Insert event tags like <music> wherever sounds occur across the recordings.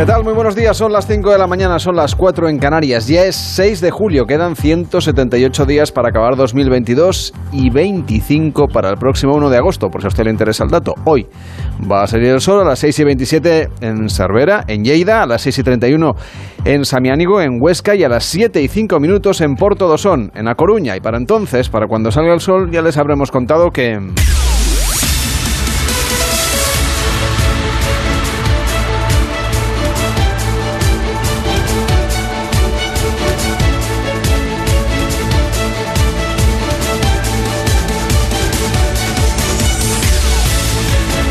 ¿Qué tal? Muy buenos días. Son las 5 de la mañana, son las 4 en Canarias. Ya es 6 de julio, quedan 178 días para acabar 2022 y 25 para el próximo 1 de agosto, por si a usted le interesa el dato. Hoy va a salir el sol a las 6 y 27 en Cervera, en Lleida, a las 6 y 31 en Samiánigo, en Huesca y a las 7 y 5 minutos en Porto Dosón, en A Coruña. Y para entonces, para cuando salga el sol, ya les habremos contado que...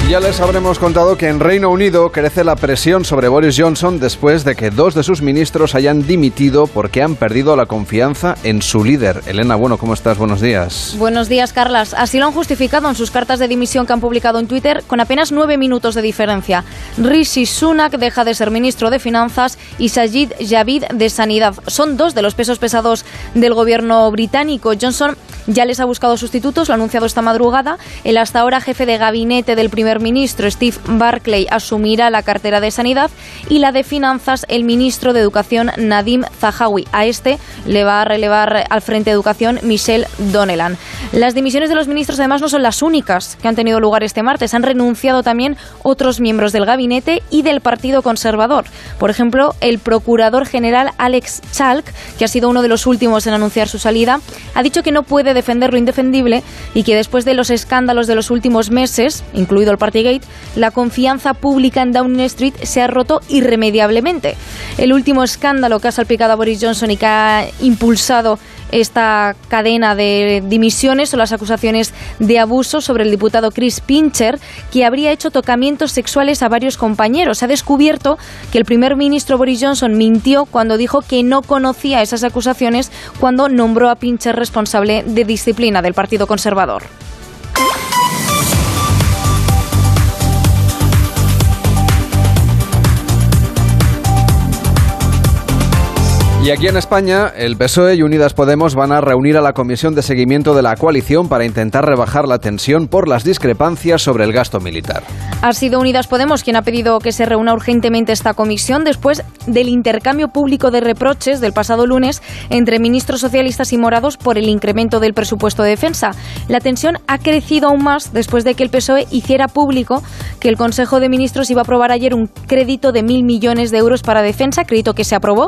Ya les habremos contado que en Reino Unido crece la presión sobre Boris Johnson después de que dos de sus ministros hayan dimitido porque han perdido la confianza en su líder. Elena, bueno, ¿cómo estás? Buenos días. Buenos días, Carlas. Así lo han justificado en sus cartas de dimisión que han publicado en Twitter con apenas nueve minutos de diferencia. Rishi Sunak deja de ser ministro de Finanzas y Sajid Javid de Sanidad. Son dos de los pesos pesados del gobierno británico. Johnson ya les ha buscado sustitutos, lo ha anunciado esta madrugada. El hasta ahora jefe de gabinete del primer ministro, Steve Barclay, asumirá la cartera de Sanidad y la de Finanzas, el ministro de Educación, Nadim Zahawi. A este le va a relevar al frente de Educación Michelle Donelan. Las dimisiones de los ministros, además, no son las únicas que han tenido lugar este martes. Han renunciado también otros miembros del gabinete y del Partido Conservador. Por ejemplo, el procurador general Alex Chalk, que ha sido uno de los últimos en anunciar su salida, ha dicho que no puede defender lo indefendible y que después de los escándalos de los últimos meses, incluido el La confianza pública en Downing Street se ha roto irremediablemente. El último escándalo que ha salpicado a Boris Johnson y que ha impulsado esta cadena de dimisiones son las acusaciones de abuso sobre el diputado Chris Pincher, que habría hecho tocamientos sexuales a varios compañeros. Se ha descubierto que el primer ministro Boris Johnson mintió cuando dijo que no conocía esas acusaciones cuando nombró a Pincher responsable de disciplina del Partido Conservador. Y aquí en España, el PSOE y Unidas Podemos van a reunir a la Comisión de Seguimiento de la Coalición para intentar rebajar la tensión por las discrepancias sobre el gasto militar. Ha sido Unidas Podemos quien ha pedido que se reúna urgentemente esta comisión después del intercambio público de reproches del pasado lunes entre ministros socialistas y morados por el incremento del presupuesto de defensa. La tensión ha crecido aún más después de que el PSOE hiciera público que el Consejo de Ministros iba a aprobar ayer un crédito de mil millones de euros para defensa, crédito que se aprobó.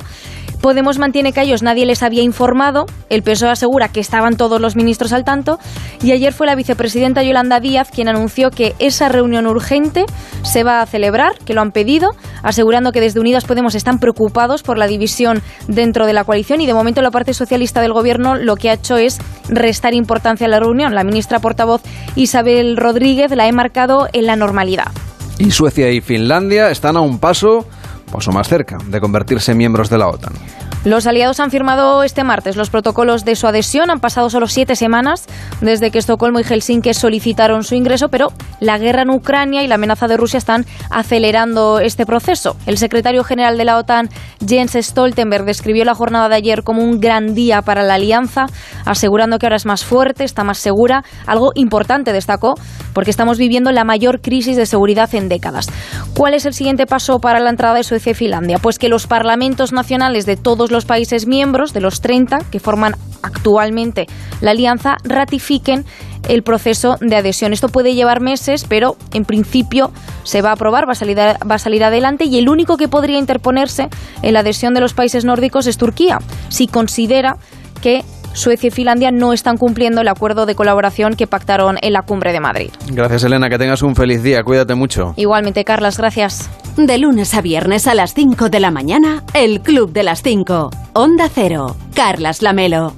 Podemos mantiene que a ellos nadie les había informado, el PSOE asegura que estaban todos los ministros al tanto y ayer fue la vicepresidenta Yolanda Díaz quien anunció que esa reunión urgente se va a celebrar, que lo han pedido, asegurando que desde Unidas Podemos están preocupados por la división dentro de la coalición y de momento la parte socialista del gobierno lo que ha hecho es restar importancia a la reunión. La ministra portavoz Isabel Rodríguez la ha marcado en la normalidad. Y Suecia y Finlandia están a un paso paso más cerca de convertirse en miembros de la OTAN. Los aliados han firmado este martes los protocolos de su adhesión. Han pasado solo siete semanas desde que Estocolmo y Helsinki solicitaron su ingreso, pero la guerra en Ucrania y la amenaza de Rusia están acelerando este proceso. El secretario general de la OTAN, Jens Stoltenberg, describió la jornada de ayer como un gran día para la alianza, asegurando que ahora es más fuerte, está más segura. Algo importante destacó, porque estamos viviendo la mayor crisis de seguridad en décadas. ¿Cuál es el siguiente paso para la entrada de Suecia y Finlandia? Pues que los parlamentos nacionales de todos los países miembros, de los 30 que forman actualmente la alianza, ratifiquen el proceso de adhesión. Esto puede llevar meses, pero en principio se va a aprobar, va a salir, va a salir adelante y el único que podría interponerse en la adhesión de los países nórdicos es Turquía, si considera que Suecia y Finlandia no están cumpliendo el acuerdo de colaboración que pactaron en la cumbre de Madrid. Gracias, Elena. Que tengas un feliz día. Cuídate mucho. Igualmente, Carlas. Gracias. De lunes a viernes a las 5 de la mañana, el Club de las 5. Onda Cero. Carlas Lamelo.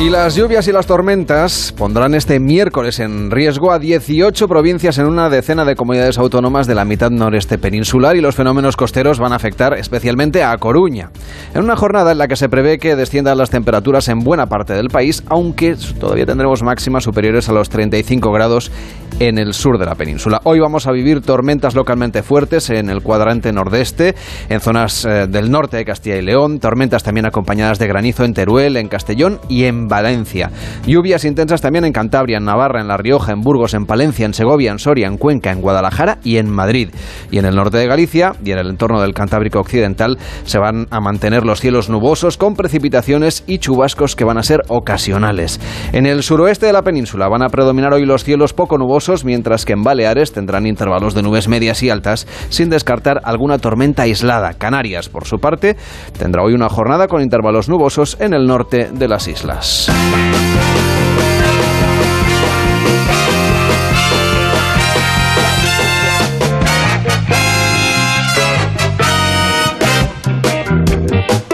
Y las lluvias y las tormentas pondrán este miércoles en riesgo a 18 provincias en una decena de comunidades autónomas de la mitad noreste peninsular y los fenómenos costeros van a afectar especialmente a Coruña. En una jornada en la que se prevé que desciendan las temperaturas en buena parte del país, aunque todavía tendremos máximas superiores a los 35 grados en el sur de la península. Hoy vamos a vivir tormentas localmente fuertes en el cuadrante nordeste, en zonas eh, del norte de Castilla y León, tormentas también acompañadas de granizo en Teruel, en Castellón y en Valencia. Lluvias intensas también en Cantabria, en Navarra, en La Rioja, en Burgos, en Palencia, en Segovia, en Soria, en Cuenca, en Guadalajara y en Madrid. Y en el norte de Galicia y en el entorno del Cantábrico Occidental se van a mantener los cielos nubosos con precipitaciones y chubascos que van a ser ocasionales. En el suroeste de la península van a predominar hoy los cielos poco nubosos, mientras que en Baleares tendrán intervalos de nubes medias y altas, sin descartar alguna tormenta aislada. Canarias, por su parte, tendrá hoy una jornada con intervalos nubosos en el norte de las islas.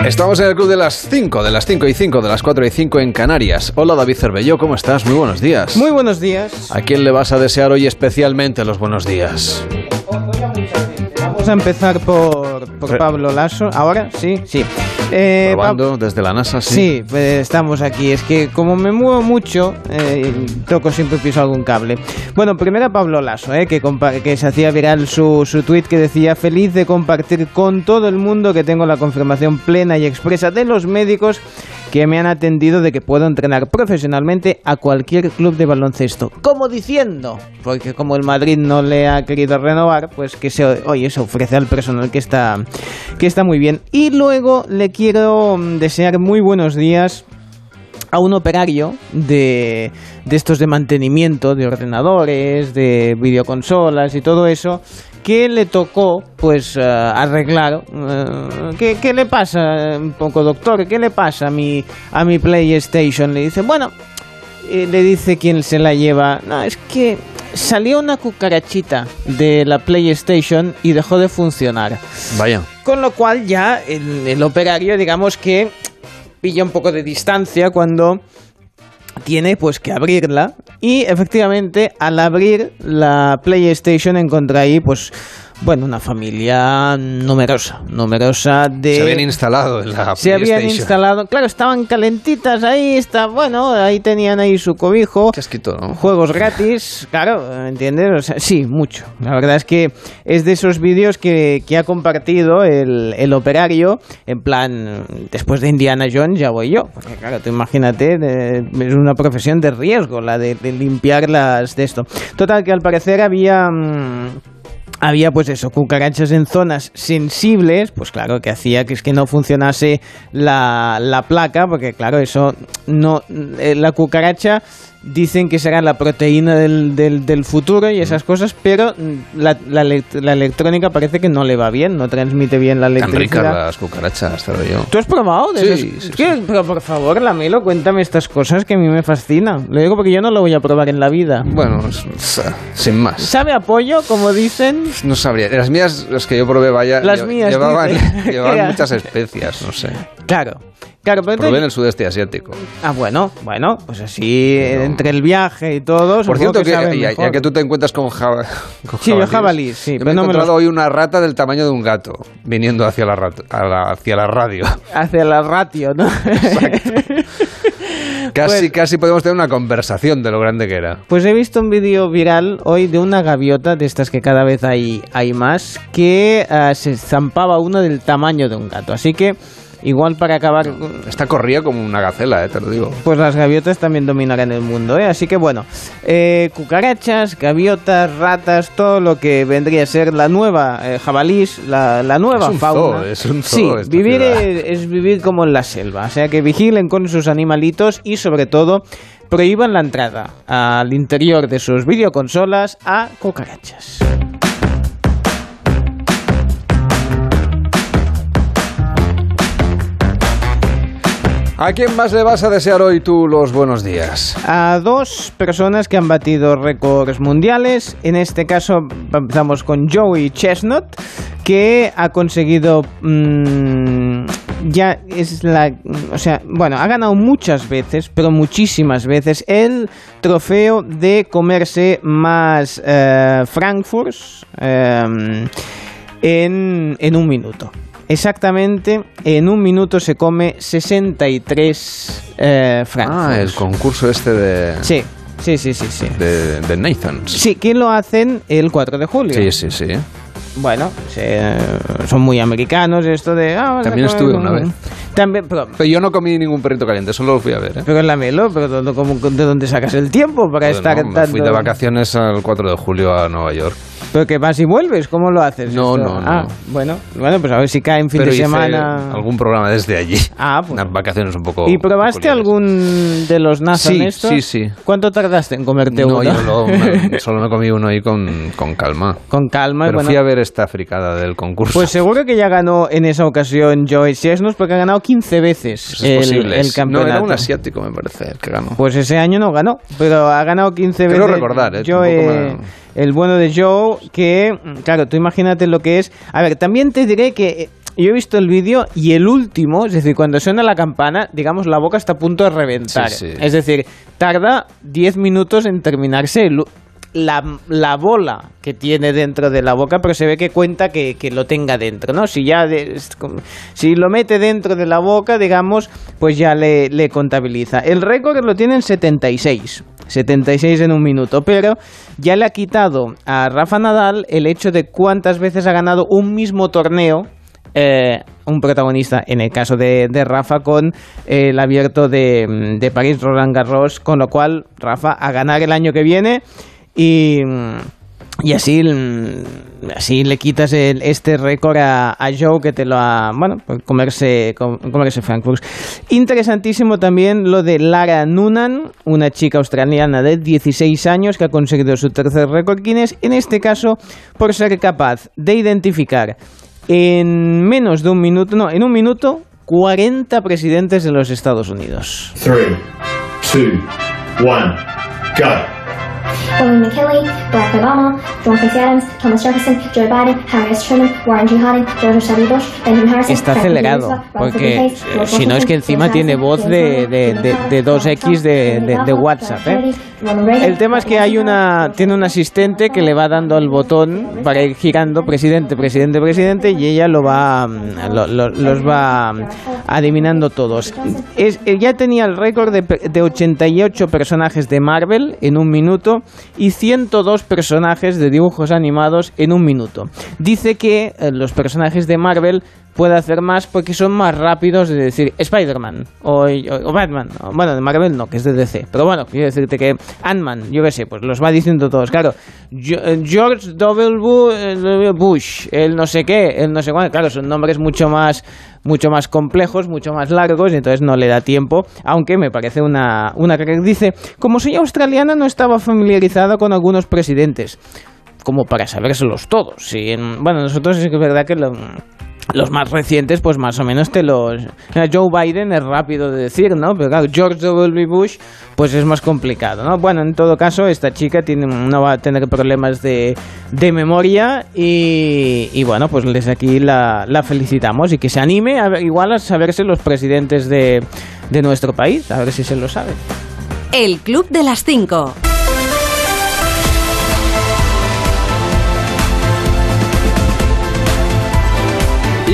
Estamos en el club de las 5, de las 5 y 5, de las 4 y 5 en Canarias. Hola David Cervelló, ¿cómo estás? Muy buenos días. Muy buenos días. ¿A quién le vas a desear hoy especialmente los buenos días? Vamos a empezar por, por Pablo Lasso. ¿Ahora? Sí, sí. Eh, Probando desde la NASA, sí. Sí, pues estamos aquí. Es que como me muevo mucho, eh, toco siempre piso algún cable. Bueno, primero a Pablo Lasso, eh, que, que se hacía viral su, su tweet que decía feliz de compartir con todo el mundo que tengo la confirmación plena y expresa de los médicos que me han atendido de que puedo entrenar profesionalmente a cualquier club de baloncesto. Como diciendo, porque como el Madrid no le ha querido renovar, pues que se, oye, se ofrece al personal que está, que está muy bien. Y luego le quiero mm, desear muy buenos días a un operario de, de, estos de mantenimiento de ordenadores, de videoconsolas y todo eso, que le tocó pues uh, arreglar. Uh, ¿qué, ¿qué, le pasa un poco, doctor? ¿Qué le pasa a mi, a mi PlayStation? Le dice, bueno, eh, le dice quien se la lleva, no, es que salió una cucarachita de la PlayStation y dejó de funcionar. Vaya. Con lo cual ya el, el operario, digamos que pilla un poco de distancia cuando tiene pues que abrirla y efectivamente al abrir la PlayStation encontré ahí pues bueno, una familia numerosa, numerosa de... Se habían instalado en la Se habían instalado, claro, estaban calentitas ahí, está, bueno, ahí tenían ahí su cobijo. Chasquito, ¿no? Juegos gratis, claro, ¿entiendes? O sea, sí, mucho. La verdad es que es de esos vídeos que, que ha compartido el, el, operario, en plan, después de Indiana Jones ya voy yo. Porque claro, tú imagínate, de, es una profesión de riesgo la de, de limpiar las de esto. Total, que al parecer había... Mmm, había pues eso, cucarachas en zonas sensibles, pues claro, que hacía que es que no funcionase la, la placa, porque claro, eso no, eh, la cucaracha dicen que será la proteína del, del, del futuro y esas cosas, pero la, la, la, electrónica parece que no le va bien, no transmite bien la electricidad. Tan ricas las cucarachas, te lo digo. ¿Tú has probado? De sí, sí, sí. Pero por favor, Lamelo, cuéntame estas cosas que a mí me fascinan. Lo digo porque yo no lo voy a probar en la vida. Bueno, sin más. ¿Sabe a pollo, como dicen? No sabría. Las mías, las que yo probé, vaya, las mías, llevaban, <laughs> llevaban <laughs> muchas especias, no sé. Claro. Claro, pero Probé en el sudeste asiático. Ah, bueno, bueno, pues así entre el viaje y todo. Por cierto, que, que ya, ya, que tú te encuentras con, java, con sí, jabalís. yo jabalís, sí. Yo pero me he encontrado me hoy una rata del tamaño de un gato viniendo hacia la, rat la hacia la radio. Hacia la ratio, ¿no? Exacto. <laughs> Casi, pues, casi podemos tener una conversación de lo grande que era. Pues he visto un vídeo viral hoy de una gaviota, de estas que cada vez hay, hay más, que uh, se zampaba uno del tamaño de un gato. Así que igual para acabar. Esta corría como una gacela, eh, te lo digo. Pues las gaviotas también dominarán el mundo, ¿eh? Así que bueno, eh, cucarachas, gaviotas, ratas, todo lo que vendría a ser la nueva eh, jabalís, la, la nueva es un fauna. Zoo, es un zoo sí, vivir es, es vivir como en la selva. O sea que vigilen con sus animalitos y sobre todo prohíban la entrada al interior de sus videoconsolas a cucarachas. ¿A quién más le vas a desear hoy tú los buenos días? A dos personas que han batido récords mundiales. En este caso empezamos con Joey Chestnut, que ha conseguido mm, ya es la o sea bueno ha ganado muchas veces pero muchísimas veces el trofeo de comerse más eh, frankfurts eh, en, en un minuto Exactamente, en un minuto se come 63 eh, frankfurts. Ah, el concurso este de... Sí, sí, sí, sí. sí. De, de Nathans. Sí, que lo hacen el 4 de julio. Sí, sí, sí. Bueno, se- son muy americanos esto de... ah, También estuve un- una vez. <laughs> También, pero, Pero yo no comí ningún perrito caliente, solo lo fui a ver, ¿eh? pero en la Melo, pero ¿dónde- cómo- ¿de dónde sacas el tiempo para Joder, estar no, me tanto? fui de vacaciones al 4 de julio a Nueva York. Pero que vas y vuelves, ¿cómo lo haces? No, esto? no, no. Ah, bueno, bueno, pues a ver si cae en fin Pero de hice semana. algún programa desde allí. Ah, <laughs> pues. Unas vacaciones un poco... ¿Y probaste algún de los Nathan Sí, estos? sí, sí. ¿Cuánto tardaste en comerte No, uno? yo lo- <laughs> me- solo me comí uno ahí con, con calma. Con calma. Pero bueno, fui a ver esta fricada del concurso. Pues seguro que ya ganó en esa ocasión Joey Chestnut porque ha ganado 15 veces Pues es el, el campeonato. No, era un asiático, me parece, el que ganó. Pues ese año no ganó, pero ha ganado 15 Quiero veces. recordar, ¿eh? Joe, el bueno de Joe, que, claro, tú imagínate lo que es. A ver, también te diré que eh, yo he visto el vídeo y el último, es decir, cuando suena la campana, digamos, la boca está a punto de reventar. Sí, sí. Es decir, tarda 10 minutos en terminarse el la, la bola que tiene dentro de la boca, pero se ve que cuenta que, que lo tenga dentro, ¿no? Si ya de- si lo mete dentro de la boca, digamos, pues ya le, le contabiliza. El récord lo tiene en 76. 76 en un minuto, pero ya le ha quitado a Rafa Nadal el hecho de cuántas veces ha ganado un mismo torneo eh, un protagonista, en el caso de, de Rafa, con el abierto de, de París, Roland Garros, con lo cual Rafa a ganar el año que viene y, así, le quitas el- este récord a, Joe que te lo ha, bueno, por comerse, com- comerse Frankfurt. Interesantísimo también lo de Lara Noonan, una chica australiana de 16 años que ha conseguido su tercer récord Guinness, en este caso por ser capaz de identificar en menos de un minuto, no, en un minuto, 40 presidentes de los Estados Unidos. Three, two, one, go. William McKinley, Barack Obama, Quincy Adams, Thomas Jefferson, Joe Biden, Harry S. Truman, Warren G. Harding, George W. Bush, Benjamin Harrison, Está acelerado, porque eh, si no es que encima tiene voz de, de, de, de Donald 2X Trump, de, WhatsApp. ¿eh? El tema es que hay una tiene un asistente que le va dando al botón para ir girando presidente, presidente, presidente y ella lo va lo- lo- los va adivinando todos. Es, eh, ya tenía el récord de, de 88 personajes de Marvel en un minuto y 102 personajes de dibujos animados en un minuto. Dice que eh, los personajes de Marvel puede hacer más porque son más rápidos de decir Spider-Man o, Batman. Bueno, de Marvel no, que es de DC. Pero bueno, quiero decirte que Ant-Man, yo qué sé, pues los va diciendo todos. Claro, eh, George W. Eh, Bush, el no sé qué, el no sé cuánto. Claro, son nombres mucho más mucho más complejos, mucho más largos, y entonces no le da tiempo, aunque me parece una, una que dice, como soy australiana no estaba familiarizada con algunos presidentes como para sabérselos todos. Y en- bueno, nosotros es verdad que lo- los más recientes, pues más o menos te los... Joe Biden es rápido de decir, ¿no? Pero George W. Bush, pues es más complicado, ¿no? Bueno, en todo caso, esta chica tiene, no va a tener problemas de, de memoria y, bueno, pues desde aquí la, felicitamos y que se anime a igual a saberse los presidentes de, de nuestro país, a ver si se lo sabe. El Club de las 5.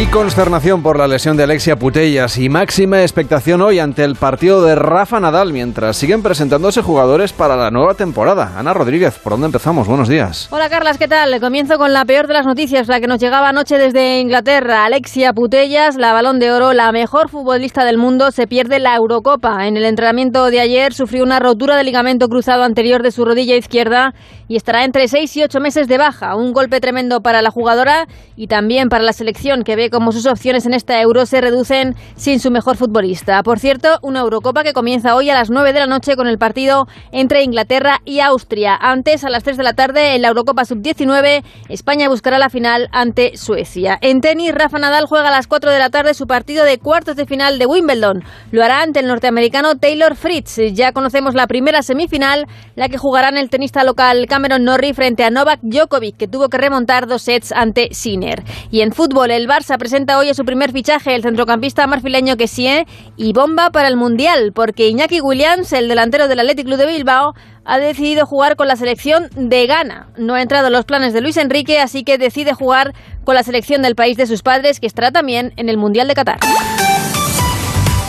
Y consternación por la lesión de Alexia Putellas y máxima expectación hoy ante el partido de Rafa Nadal mientras siguen presentándose jugadores para la nueva temporada. Ana Rodríguez, ¿por dónde empezamos? Buenos días. Hola Carlas, ¿qué tal? Comienzo con la peor de las noticias, la que nos llegaba anoche desde Inglaterra. Alexia Putellas, la balón de oro, la mejor futbolista del mundo, se pierde la Eurocopa. En el entrenamiento de ayer sufrió una rotura de ligamento cruzado anterior de su rodilla izquierda y estará entre 6 y 8 meses de baja. Un golpe tremendo para la jugadora y también para la selección que ve como sus opciones en esta Euro se reducen sin su mejor futbolista. Por cierto, una Eurocopa que comienza hoy a las 9 de la noche con el partido entre Inglaterra y Austria. Antes, a las 3 de la tarde, en la Eurocopa Sub-19, España buscará la final ante Suecia. En tenis, Rafa Nadal juega a las 4 de la tarde su partido de cuartos de final de Wimbledon. Lo hará ante el norteamericano Taylor Fritz. Ya conocemos la primera semifinal, la que jugarán el tenista local Cameron Norrie frente a Novak Djokovic, que tuvo que remontar dos sets ante Sinner. Y en fútbol, el Barça presenta hoy a su primer fichaje, el centrocampista marfileño Kessie, y bomba para el Mundial, porque Iñaki Williams, el delantero del Athletic Club de Bilbao, ha decidido jugar con la selección de Ghana. No ha entrado en los planes de Luis Enrique, así que decide jugar con la selección del país de sus padres, que estará también en el Mundial de Qatar.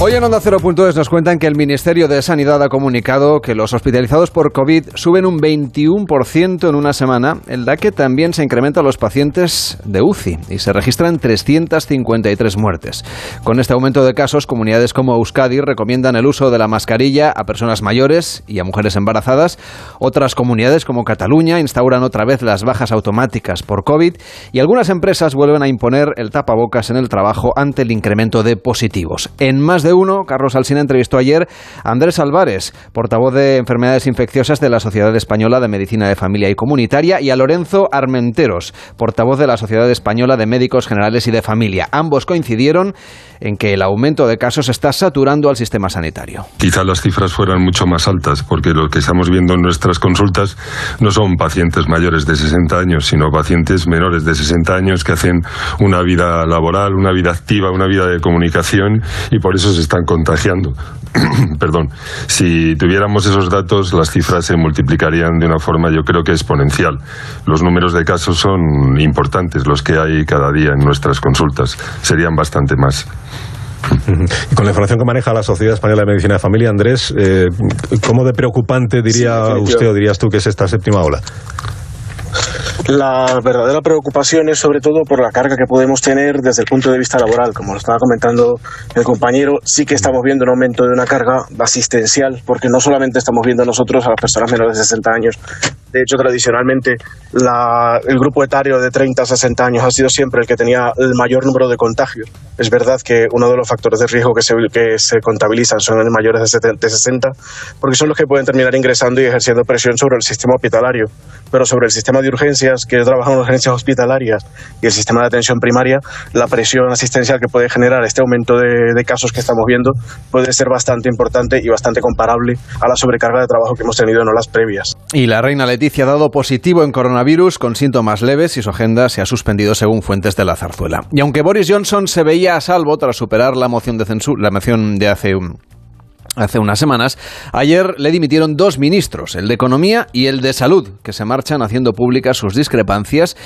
Hoy en Onda 0.es nos cuentan que el Ministerio de Sanidad ha comunicado que los hospitalizados por COVID suben un 21% en una semana, el da que también se incrementa a los pacientes de UCI y se registran 353 muertes. Con este aumento de casos, comunidades como Euskadi recomiendan el uso de la mascarilla a personas mayores y a mujeres embarazadas. Otras comunidades como Cataluña instauran otra vez las bajas automáticas por COVID y algunas empresas vuelven a imponer el tapabocas en el trabajo ante el incremento de positivos. En más de uno, Carlos Alsina entrevistó ayer a Andrés Álvarez, portavoz de enfermedades infecciosas de la Sociedad Española de Medicina de Familia y Comunitaria, y a Lorenzo Armenteros, portavoz de la Sociedad Española de Médicos Generales y de Familia. Ambos coincidieron en que el aumento de casos está saturando al sistema sanitario. Quizá las cifras fueran mucho más altas, porque lo que estamos viendo en nuestras consultas no son pacientes mayores de 60 años, sino pacientes menores de 60 años que hacen una vida laboral, una vida activa, una vida de comunicación y por eso se están contagiando. <clears throat> Perdón. Si tuviéramos esos datos, las cifras se multiplicarían de una forma, yo creo que exponencial. Los números de casos son importantes, los que hay cada día en nuestras consultas. Serían bastante más. Y con la información que maneja la Sociedad Española de Medicina de Familia, Andrés, eh, ¿cómo de preocupante diría usted o dirías tú que es esta séptima ola? La verdadera preocupación es sobre todo por la carga que podemos tener desde el punto de vista laboral. Como lo estaba comentando el compañero, sí que estamos viendo un aumento de una carga asistencial, porque no solamente estamos viendo nosotros a las personas menores de 60 años. De hecho, tradicionalmente el grupo etario de 30 a 60 años ha sido siempre el que tenía el mayor número de contagios. Es verdad que uno de los factores de riesgo que se, que se contabilizan son los mayores de 60, porque son los que pueden terminar ingresando y ejerciendo presión sobre el sistema hospitalario. Pero sobre el sistema de urgencias, que trabajan en urgencias hospitalarias, y el sistema de atención primaria, la presión asistencial que puede generar este aumento de, casos que estamos viendo puede ser bastante importante y bastante comparable a la sobrecarga de trabajo que hemos tenido en olas previas. Y la reina Leticia ha dado positivo en coronavirus con síntomas leves y su agenda se ha suspendido según fuentes de la zarzuela. Y aunque Boris Johnson se veía a salvo tras superar la moción de censura, la moción de hace un Hace unas semanas, ayer le dimitieron dos ministros, el de Economía y el de Salud, que se marchan haciendo públicas sus discrepancias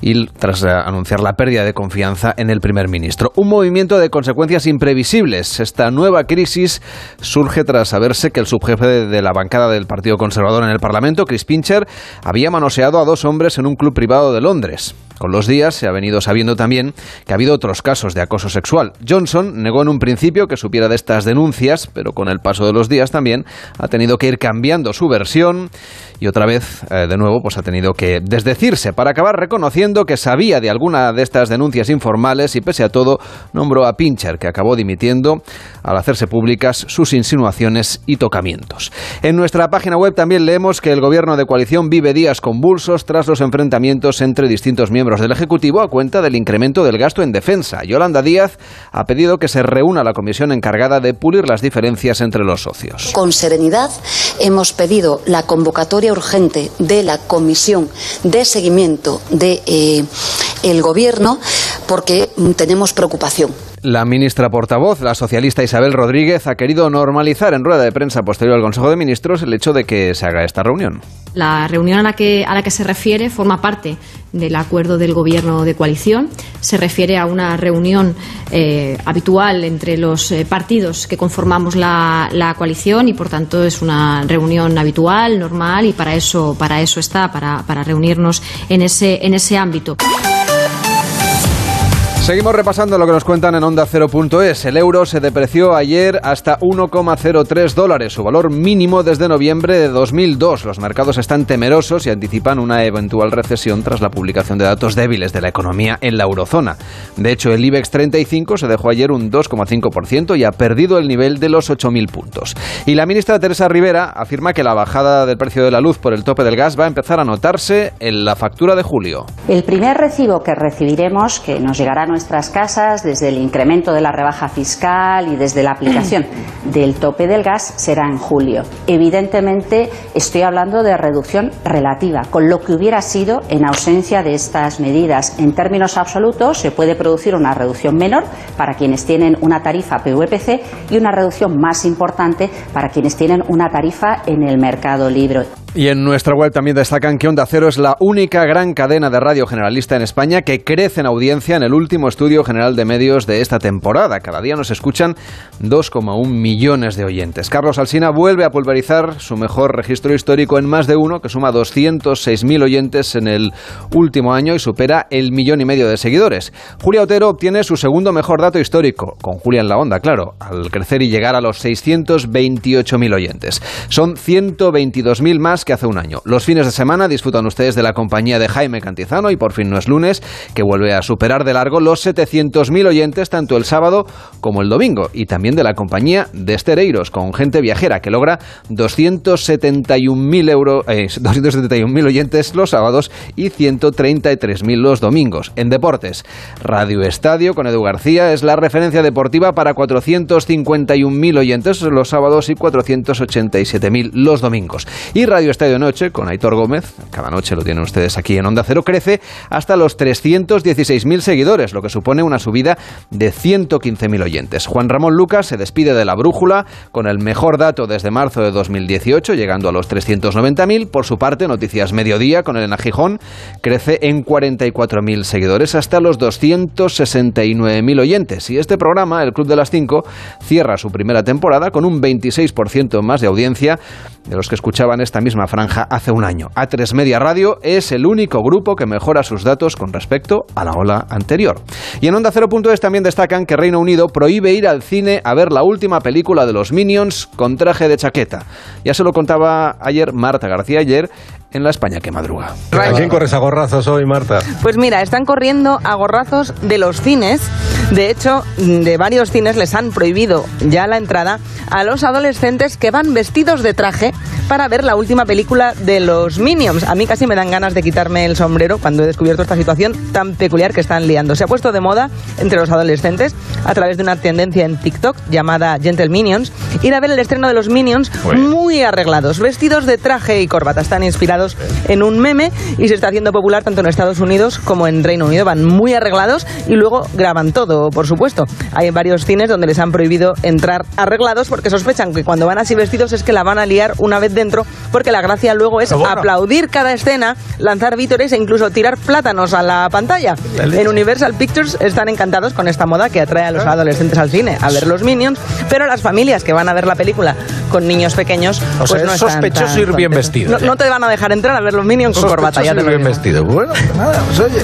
y tras anunciar la pérdida de confianza en el primer ministro. Un movimiento de consecuencias imprevisibles. Esta nueva crisis surge tras saberse que el subjefe de la bancada del Partido Conservador en el Parlamento, Chris Pincher, había manoseado a dos hombres en un club privado de Londres. Con los días se ha venido sabiendo también que ha habido otros casos de acoso sexual. Johnson negó en un principio que supiera de estas denuncias, pero con el paso de los días también ha tenido que ir cambiando su versión y otra vez, eh, de nuevo, pues ha tenido que desdecirse para acabar reconociendo que sabía de alguna de estas denuncias informales y pese a todo nombró a Pincher, que acabó dimitiendo al hacerse públicas sus insinuaciones y tocamientos. En nuestra página web también leemos que el gobierno de coalición vive días convulsos tras los enfrentamientos entre distintos miembros del Ejecutivo a cuenta del incremento del gasto en defensa. Yolanda Díaz ha pedido que se reúna la comisión encargada de pulir las diferencias entre los socios. Con serenidad hemos pedido la convocatoria urgente de la comisión de seguimiento de, eh, Gobierno porque tenemos preocupación la ministra portavoz, la socialista Isabel Rodríguez, ha querido normalizar en rueda de prensa posterior al Consejo de Ministros el hecho de que se haga esta reunión. La reunión a la que, a la que se refiere forma parte del acuerdo del Gobierno de coalición. Se refiere a una reunión eh, habitual entre los eh, partidos que conformamos la, la, coalición y, por tanto, es una reunión habitual, normal y para eso, para eso está, para, para reunirnos en ese, en ese ámbito. Seguimos repasando lo que nos cuentan en Onda 0.es. El euro se depreció ayer hasta 1,03 dólares, su valor mínimo desde noviembre de 2002. Los mercados están temerosos y anticipan una eventual recesión tras la publicación de datos débiles de la economía en la eurozona. De hecho, el IBEX 35 se dejó ayer un 2,5% y ha perdido el nivel de los 8.000 puntos. Y la ministra Teresa Rivera afirma que la bajada del precio de la luz por el tope del gas va a empezar a notarse en la factura de julio. El primer recibo que recibiremos, que nos llegará nuestras casas desde el incremento de la rebaja fiscal y desde la aplicación <clears throat> del tope del gas será en julio. Evidentemente estoy hablando de reducción relativa, con lo que hubiera sido en ausencia de estas medidas. En términos absolutos se puede producir una reducción menor para quienes tienen una tarifa PVPC y una reducción más importante para quienes tienen una tarifa en el mercado libre. Y en nuestra web también destacan que Onda Cero es la única gran cadena de radio generalista en España que crece en audiencia en el último estudio general de medios de esta temporada. Cada día nos escuchan 2,1 millones de oyentes. Carlos Alsina vuelve a pulverizar su mejor registro histórico en más de uno, que suma 206.000 oyentes en el último año y supera el millón y medio de seguidores. Julia Otero obtiene su segundo mejor dato histórico, con Julia en la onda, claro, al crecer y llegar a los 628.000 oyentes. Son 122.000 más que hace un año. Los fines de semana disfrutan ustedes de la compañía de Jaime Cantizano y por fin no es lunes, que vuelve a superar de largo los 700.000 oyentes tanto el sábado como el domingo. Y también de la compañía de Estereiros, con gente viajera, que logra 271.000 euros, eh, <laughs> 271.000 oyentes los sábados y 133.000 los domingos. En deportes, Radio Estadio con Edu García es la referencia deportiva para 451.000 oyentes los sábados y 487.000 los domingos. Y Radio Estadio Noche con Aitor Gómez, cada noche lo tienen ustedes aquí en Onda Cero, crece hasta los 316.000 seguidores, lo que supone una subida de 115.000 oyentes. Juan Ramón Lucas se despide de la brújula con el mejor dato desde marzo de 2018, llegando a los 390.000. Por su parte, Noticias Mediodía con Elena Gijón crece en 44.000 seguidores hasta los 269.000 oyentes. Y este programa, el Club de las 5, cierra su primera temporada con un 26% más de audiencia de los que escuchaban esta misma franja hace un año. A3 Media Radio es el único grupo que mejora sus datos con respecto a la ola anterior. Y en Onda 0.es también destacan que Reino Unido prohíbe ir al cine a ver la última película de los Minions con traje de chaqueta. Ya se lo contaba ayer Marta García ayer en la España que madruga. ¿A quién corres a gorrazos hoy, Marta? Pues mira, están corriendo a gorrazos de los cines. De hecho, de varios cines les han prohibido ya la entrada a los adolescentes que van vestidos de traje para ver la última película de los Minions. A mí casi me dan ganas de quitarme el sombrero cuando he descubierto esta situación tan peculiar que están liando. Se ha puesto de moda entre los adolescentes a través de una tendencia en TikTok llamada Gentle Minions ir a ver el estreno de los Minions muy arreglados, vestidos de traje y corbata. Están inspirados en un meme y se está haciendo popular tanto en Estados Unidos como en Reino Unido. Van muy arreglados y luego graban todo, por supuesto. Hay varios cines donde les han prohibido entrar arreglados porque sospechan que cuando van así vestidos es que la van a liar una vez dentro porque la gracia luego es aplaudir cada escena, lanzar vítores e incluso tirar plátanos a la pantalla. En Universal Pictures están encantados con esta moda que atrae a los adolescentes al cine a ver los Minions, pero las familias que van a ver la película con niños pequeños O pues sea, no es sospechoso ir bien vestido, No, no te van a dejar entrar a ver los Minions con corbata, ya te lo bien digo. vestido. Bueno, nada, pues oye.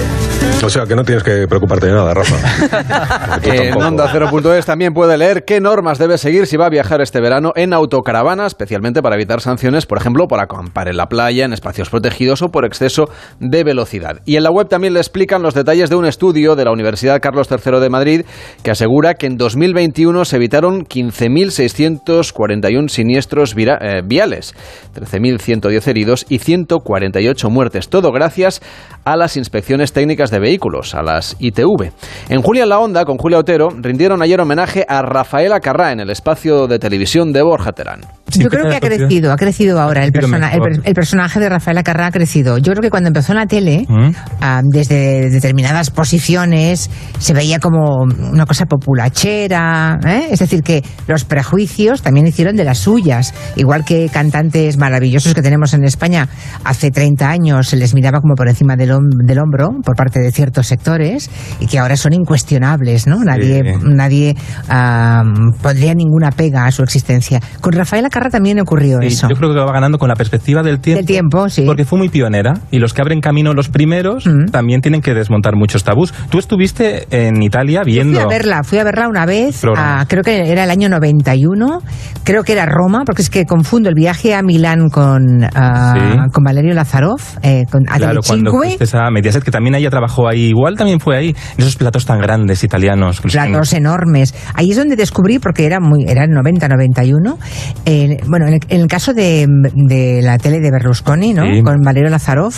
O sea, que no tienes que preocuparte de nada, Rafa. <laughs> En Onda 0.es también puede leer qué normas debe seguir si va a viajar este verano en autocaravana, especialmente para evitar sanciones, por ejemplo, por acampar en la playa, en espacios protegidos o por exceso de velocidad. Y en la web también le explican los detalles de un estudio de la Universidad Carlos III de Madrid que asegura que en 2021 se evitaron 15.641 siniestros vira- eh, viales, 13.110 heridos y 148 muertes. Todo gracias a las inspecciones técnicas de vehículos, a las ITV. En Julia en la Onda, con Julia Otero, rindieron ayer homenaje a Rafaela Carrá en el espacio de televisión de Borja Terán. Yo creo que ha crecido, ha crecido ahora. El, persona- el, personaje de Rafaela Carrá ha crecido. Yo creo que cuando empezó en la tele, ah, desde determinadas posiciones, se veía como una cosa populachera. ¿eh? Es decir, que los prejuicios también hicieron de las suyas. Igual que cantantes maravillosos que tenemos en España hace 30 años se les miraba como por encima del, hom- del hombro por parte de ciertos sectores y que ahora son incuestionables, ¿no? Nadie, Sí. nadie ah, pondría ninguna pega a su existencia. Con Rafaela También ocurrió Sí, eso. Yo creo que va ganando con la perspectiva del tiempo. Del tiempo, sí. Porque fue muy pionera y los que abren camino los primeros también tienen que desmontar muchos tabús. Tú estuviste en Italia viendo. Fui a verla, fui a verla una vez, a- creo que era el año 91, creo que era Roma, porque es que confundo el viaje a Milán con, ah, Sí. con Valerio Lazarov, eh, con Claro, cuando fuiste a Mediaset, que también ella trabajó ahí, igual también fue ahí, en esos platos tan grandes italianos. platos enormes. Ahí es donde descubrí, porque era muy, era el 90-91, eh, en- bueno, en el, en el caso de, de la tele de Berlusconi, ¿no? Sí. Con Valerio Lazarov,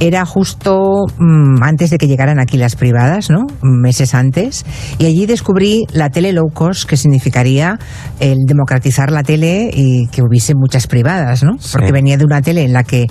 era justo mm, antes de que llegaran aquí las privadas, ¿no? Meses antes. Y allí descubrí la tele low cost, que significaría el democratizar la tele y que hubiese muchas privadas, ¿no? Porque venía de una tele en la que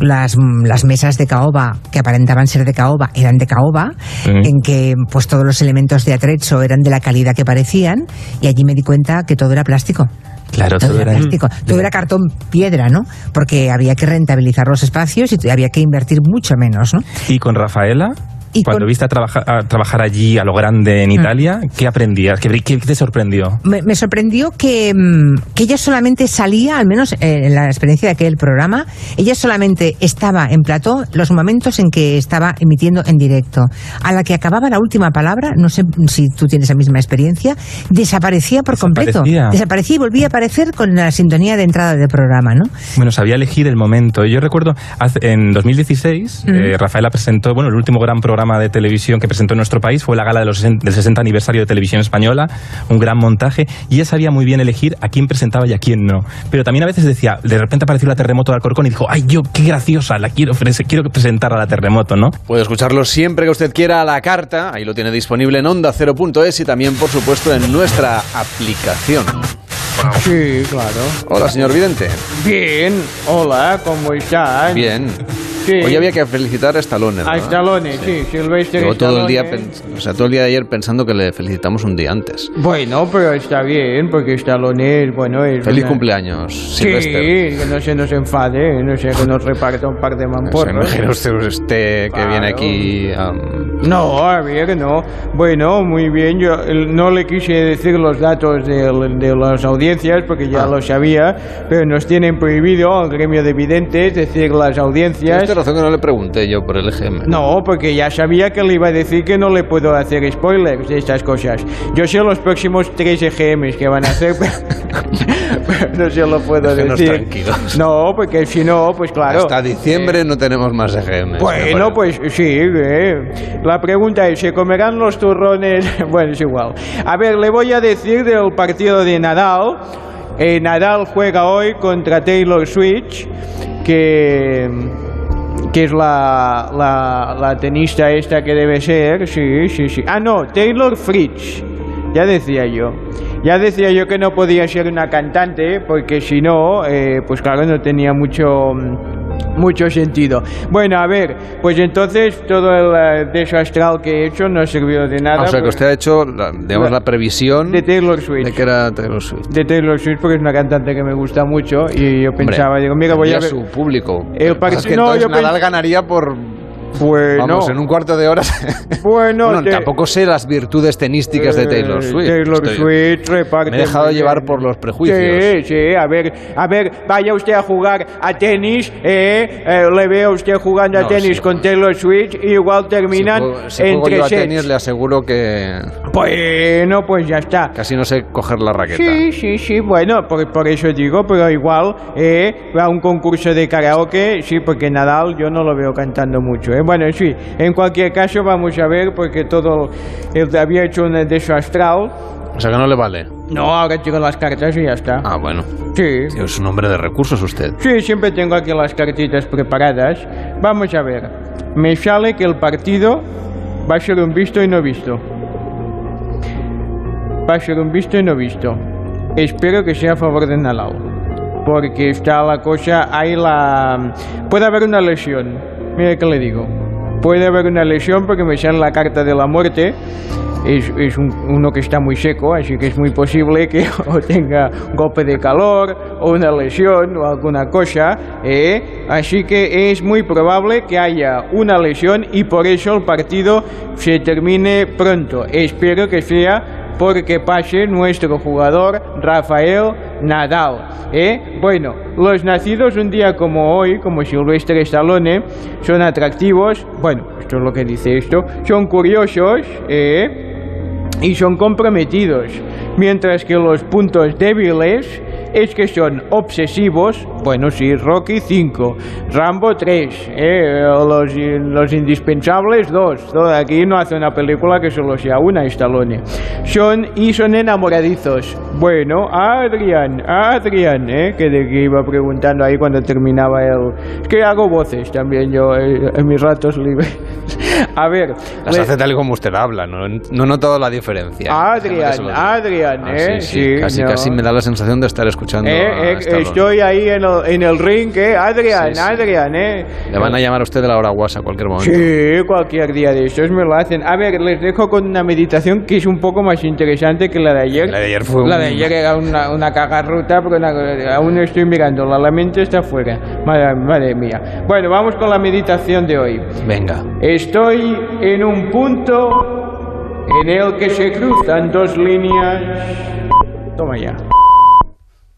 las, las mesas de caoba, que aparentaban ser de caoba, eran de caoba, Sí. en que pues todos los elementos de atrecho eran de la calidad que parecían, y allí me di cuenta que todo era plástico. Claro, Todo todo era era plástico, todo era cartón piedra, ¿no? Porque había que rentabilizar los espacios y había que invertir mucho menos, ¿no? Y con Rafaela, Y cuando con- viste a, trabaja- a trabajar allí a lo grande en Mm. Italia, ¿qué aprendías? ¿Qué, qué te sorprendió? Me, me sorprendió que, mm, que ella solamente salía, al menos eh, en la experiencia de aquel programa, ella solamente estaba en plató los momentos en que estaba emitiendo en directo. A la que acababa la última palabra, no sé si tú tienes la misma experiencia, desaparecía por completo. Desaparecía. Y volvía a aparecer con la sintonía de entrada del programa, ¿no? Bueno, sabía elegir el momento. Yo recuerdo, en 2016, Mm. eh, Rafaela presentó, bueno, el último gran programa de televisión que presentó en nuestro país fue la gala de los 60 del 60 aniversario de Televisión Española, un gran montaje, y ella sabía muy bien elegir a quién presentaba y a quién no. Pero también a veces decía, de repente apareció la terremoto de Alcorcón y dijo, ay, yo, qué graciosa, la quiero, ofrecer- quiero presentar a la terremoto, ¿no? Puede escucharlo siempre que usted quiera a la carta. Ahí lo tiene disponible en onda 0.es y también, por supuesto, en nuestra aplicación. Sí, claro. Hola, señor Vidente. Bien, hola, ¿cómo estás? Bien. Sí. Hoy había que felicitar a Stallone. A ¿verdad? Stallone, sí, Sylvester Llevo todo el día, o sea, todo el día de ayer pensando que le felicitamos un día antes. Bueno, pero está bien, porque Stallone es, bueno, es... Feliz una- cumpleaños, Sí, Sylvester. que no se nos enfade, no sé, que nos reparta un par de Se mamporros. imagina usted, usted que viene aquí a... No, a ver, no. Bueno, muy bien. Yo no le quise decir los datos de, de las audiencias porque Ah. ya lo sabía, pero nos tienen prohibido al gremio de videntes decir las audiencias. Razón que no le pregunté yo por el EGM. No, porque ya sabía que le iba a decir que no le puedo hacer spoilers de estas cosas. Yo sé los próximos tres EGMs que van a hacer, <laughs> pero, no se lo puedo Déjenos decir. tranquilos. No, porque si no, pues claro. Hasta diciembre no tenemos más EGM. Bueno, pues sí, eh. la pregunta es, ¿se comerán los turrones? <laughs> Bueno, es igual. A ver, le voy a decir del partido de Nadal. Eh, Nadal juega hoy contra Taylor Swift, que, que es la, la, tenista esta que debe ser, sí, sí, sí. Ah, no, Taylor Fritz, ya decía yo. Ya decía yo que no podía ser una cantante, porque si no, eh, pues claro, no tenía mucho... mucho sentido. Bueno, a ver, pues entonces todo el desastre astral que he hecho no sirvió de nada. O sea, que pues- usted ha hecho, la, digamos, la, previsión de Taylor Swift. de que era Taylor Swift. De Taylor Swift porque es una cantante que me gusta mucho y yo Hombre, pensaba, digo, mira, voy a ver... su público. El es que no, entonces yo Nadal ganaría por... Bueno, Vamos, en un cuarto de hora. <laughs> bueno, Bueno, te- tampoco sé las virtudes tenísticas de Taylor Eh, Swift. Taylor Swift reparte Me he dejado llevar por los prejuicios. Sí, sí, a ver, a ver, vaya usted a jugar a tenis, eh, eh, le veo usted jugando a No, tenis sí. con Taylor Swift y igual terminan Si juego, si juego entre yo a sets. tenis, le aseguro que Bueno, pues ya está. casi no sé coger la raqueta. Sí, sí, sí, bueno, por, por eso digo, pero igual, eh, a un concurso de karaoke, sí, porque Nadal yo no lo veo cantando mucho, eh. Bueno, sí, en cualquier caso vamos a ver, porque todo, él había hecho un desastral. O sea que no le vale. No, ahora tiro las cartas y ya está. Ah, bueno. Sí. Es un hombre de recursos usted. Sí, siempre tengo aquí las cartitas preparadas. Vamos a ver. Me sale que el partido va a ser un visto y no visto. Va a ser un visto y no visto. Espero que sea a favor de Nadal. Porque está la cosa, hay la... Puede haber una lesión. Mira que le digo. Puede haber una lesión porque me sale la carta de la muerte. Es, es un- uno que está muy seco, así que es muy posible que <laughs> o tenga un golpe de calor o una lesión o alguna cosa. ¿eh? Así que es muy probable que haya una lesión y por eso el partido se termine pronto. Espero que sea porque pase nuestro jugador Rafael Nadal. ¿eh? Bueno, los nacidos un día como hoy, como Silvestre Stallone, son atractivos. Bueno, esto es lo que dice esto. Son curiosos. ¿eh? y son comprometidos, mientras que los puntos débiles es que son obsesivos. Bueno, sí, Rocky 5, Rambo 3, ¿eh? los, los indispensables 2. Aquí no hace una película que solo sea una, Stallone. Son y son enamoradizos. Bueno, Adrián, Adrián, ¿eh? que de que iba preguntando ahí cuando terminaba el... Es que hago voces también yo eh, en mis ratos libres. <laughs> A ver... Las le- hace tal y como usted habla, no, no he notado la diferencia. Adrián. Adrián, Ah, ¿eh? sí, sí, casi, no. casi me da la sensación de estar escuchando Eh, a eh, Stallone. estoy ahí en el, en el ring, ¿eh? Adrián, Sí, sí. Adrián, ¿eh? Le van a llamar a usted de la hora guasa a cualquier momento. Sí, cualquier día de estos me lo hacen. A ver, les dejo con una meditación que es un poco más interesante que la de ayer. La de ayer fue La un- de ayer era una, una cagarruta, pero una- aún estoy mirándola. La mente está fuera. Madre, madre mía. Bueno, vamos con la meditación de hoy. Venga. Estoy en un punto en el que se cruzan dos líneas. Toma ya.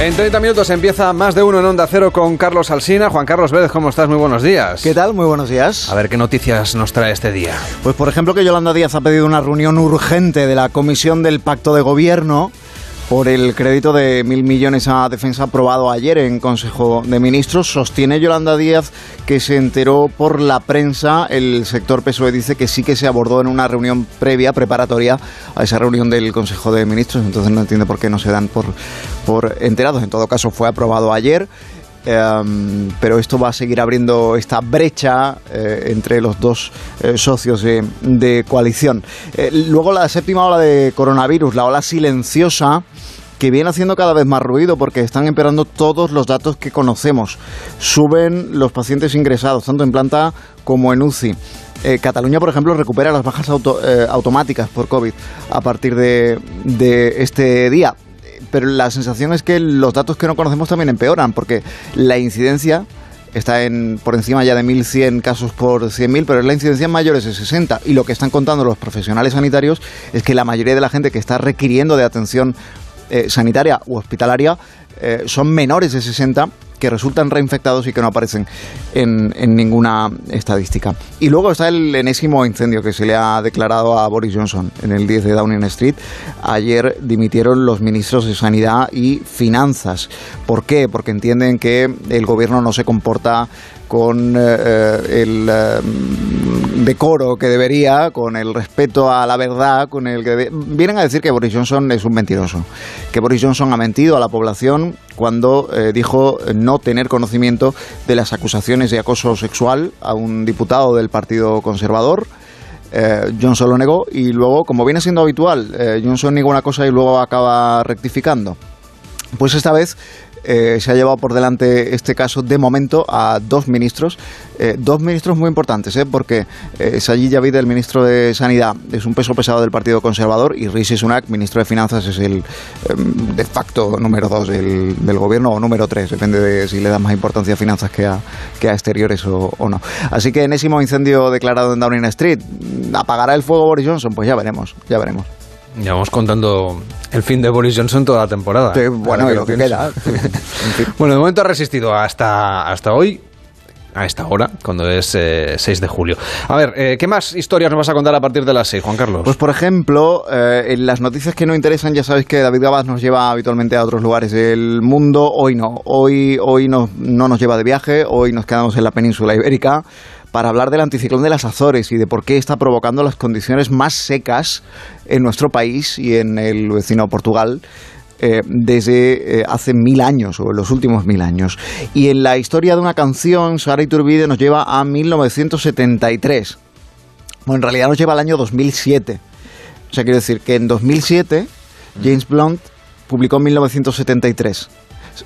En 30 minutos empieza más de uno en Onda Cero con Carlos Alsina. Juan Carlos Vélez, ¿cómo estás? Muy buenos días. ¿Qué tal? Muy buenos días. A ver, ¿qué noticias nos trae este día? Pues por ejemplo que Yolanda Díaz ha pedido una reunión urgente de la Comisión del Pacto de Gobierno por el crédito de mil millones a defensa aprobado ayer en Consejo de Ministros. Sostiene Yolanda Díaz que se enteró por la prensa. El sector PSOE dice que sí que se abordó en una reunión previa, preparatoria a esa reunión del Consejo de Ministros. Entonces no entiende por qué no se dan por, por enterados. En todo caso fue aprobado ayer. Em, pero esto va a seguir abriendo esta brecha eh, entre los dos eh, socios de, de coalición. Eh, luego la séptima ola de coronavirus, la ola silenciosa, que viene haciendo cada vez más ruido porque están empeorando todos los datos que conocemos. Suben los pacientes ingresados, tanto en planta como en UCI. Eh, Cataluña, por ejemplo, recupera las bajas eh, automáticas por COVID a partir de, este día pero la sensación es que los datos que no conocemos también empeoran, porque la incidencia está en por encima ya de 1.100 casos por 100.000, pero es la incidencia en mayores de 60. Y lo que están contando los profesionales sanitarios es que la mayoría de la gente que está requiriendo de atención sanitaria u hospitalaria eh, son menores de 60 que resultan reinfectados y que no aparecen en, ninguna estadística. Y luego está el enésimo incendio que se le ha declarado a Boris Johnson en el 10 de Downing Street. Ayer dimitieron los ministros de Sanidad y Finanzas. ¿Por qué? Porque entienden que el gobierno no se comporta con eh, el eh, decoro que debería, con el respeto a la verdad, con el que vienen a decir que Boris Johnson es un mentiroso, que Boris Johnson ha mentido a la población cuando eh, dijo no tener conocimiento de las acusaciones de acoso sexual a un diputado del Partido Conservador. Eh, Johnson lo negó y luego, como viene siendo habitual, eh, Johnson niega una cosa y luego acaba rectificando. Pues esta vez eh, se ha llevado por delante este caso de momento a dos ministros, eh, dos ministros muy importantes, ¿eh? porque eh, Sajid Javid, el ministro de Sanidad, es un peso pesado del Partido Conservador y Rishi Sunak, ministro de Finanzas, es el em, de facto número dos del, del gobierno o número tres, depende de si le da más importancia a finanzas que a, que a exteriores o, o no. Así que enésimo incendio declarado en Downing Street, ¿apagará el fuego Boris Johnson? Pues ya veremos, ya veremos. Ya vamos contando el fin de Boris Johnson toda la temporada. Sí, bueno, lo que queda. <laughs> Bueno, de momento ha resistido hasta, hasta hoy. A esta hora, cuando es eh, 6 de julio. A ver, eh, ¿qué más historias nos vas a contar a partir de las 6, Juan Carlos? Pues por ejemplo, eh, en las noticias que no interesan, ya sabéis que David Gabas nos lleva habitualmente a otros lugares del mundo. Hoy no, hoy, hoy no, no nos lleva de viaje, hoy nos quedamos en la península ibérica para hablar del anticiclón de las Azores y de por qué está provocando las condiciones más secas en nuestro país y en el vecino Portugal. eh, desde eh, hace mil años o en los últimos mil años. Y en la historia de una canción, Sara Iturbide nos lleva a 1973. Bueno, en realidad nos lleva al año 2007. O sea, quiero decir que en 2007 James Blunt publicó en 1973.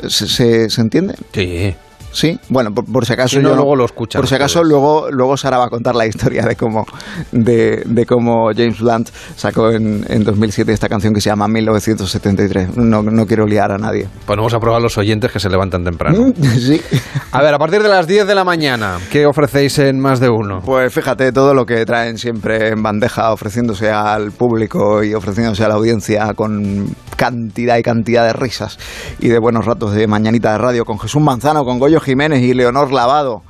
¿Se, se- se entiende? Sí. Sí, bueno, por, por si acaso Si no, yo luego lo escuchan Por si acaso luego, luego Sara va a contar la historia de cómo, de, de cómo James Blunt sacó en, en 2007 esta canción que se llama 1973. No, no quiero liar a nadie. Ponemos a prueba a los oyentes que se levantan temprano. <laughs> Sí. A ver, a partir de las 10 de la mañana, ¿qué ofrecéis en más de uno? Pues fíjate todo lo que traen siempre en bandeja, ofreciéndose al público y ofreciéndose a la audiencia con cantidad y cantidad de risas y de buenos ratos de mañanita de radio con Jesús Manzano, con Goyo Jiménez y Leonor Lavado.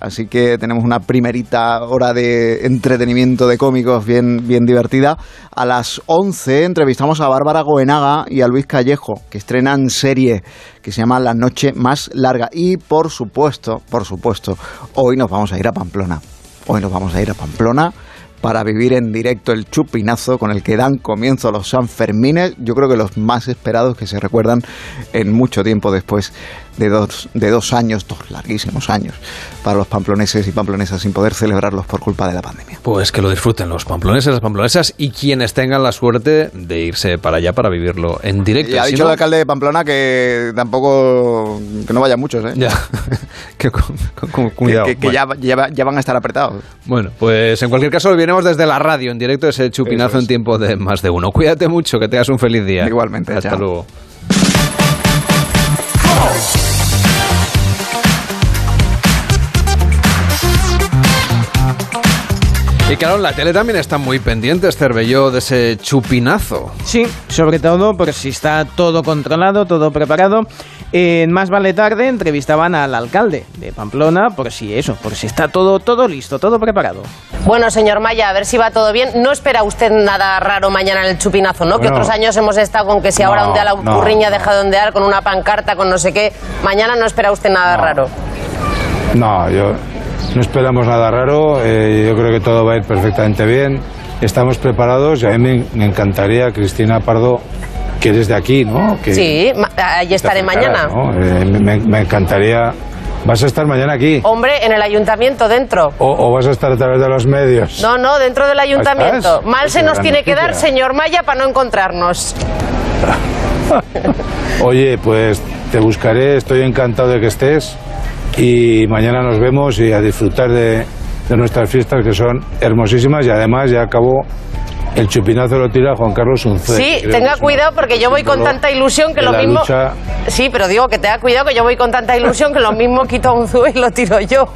Así que tenemos una primerita hora de entretenimiento de cómicos bien, bien divertida. A las 11 entrevistamos a Bárbara Goenaga y a Luis Callejo, que estrenan serie que se llama La Noche Más Larga. Y por supuesto, por supuesto, hoy nos vamos a ir a Pamplona. Hoy nos vamos a ir a Pamplona para vivir en directo el chupinazo con el que dan comienzo los Sanfermines, yo creo que los más esperados que se recuerdan en mucho tiempo después de dos, de dos años, dos larguísimos años, para los pamploneses y pamplonesas sin poder celebrarlos por culpa de la pandemia. Pues que lo disfruten los pamploneses, las pamplonesas y quienes tengan la suerte de irse para allá para vivirlo en directo. Y ha Si dicho no- el alcalde de Pamplona que tampoco, que no vayan muchos, ¿eh? Ya, <laughs> que con, con- con cuidado. Que, que Bueno. ya, ya, ya van a estar apretados. Bueno, pues en cualquier caso viviremos desde la radio en directo ese chupinazo en tiempo de más de uno. Cuídate mucho, que tengas un feliz día. Igualmente, Hasta chao. luego. Y claro, en la tele también están muy pendientes, Cervelló, de ese chupinazo. Sí, sobre todo por si está todo controlado, todo preparado. En Más Vale Tarde entrevistaban al alcalde de Pamplona por si eso, por si está todo, todo listo, todo preparado. Bueno, señor Maya, a ver si va todo bien. No espera usted nada raro mañana en el chupinazo, ¿no? que otros años hemos estado con que si ahora No, ondea la no. burriña deja de ondear con una pancarta, con no sé qué. Mañana no espera usted nada raro. No, yo no esperamos nada raro. eh, yo creo que todo va a ir perfectamente bien. Estamos preparados y a mí me, encantaría, Cristina Pardo, que eres de aquí, ¿no? Que Sí, ahí estaré mañana. ¿no? Eh, me, me encantaría. ¿Vas a estar mañana aquí? Hombre, en el ayuntamiento, dentro. O, o vas a estar a través de los medios? No, no, dentro del ayuntamiento. ¿Estás? Mal Pues se nos tiene que dar, señor Maya, para no encontrarnos. <laughs> Oye, pues te buscaré, estoy encantado de que estés y mañana nos vemos y a disfrutar de, de nuestras fiestas que son hermosísimas y además ya acabó el chupinazo lo tira Juan Carlos Unzué. Sí, tenga cuidado porque yo voy con tanta ilusión que lo mismo. lucha Sí, pero digo que tenga cuidado que yo voy con tanta ilusión que lo mismo quito a un zue y lo tiro yo.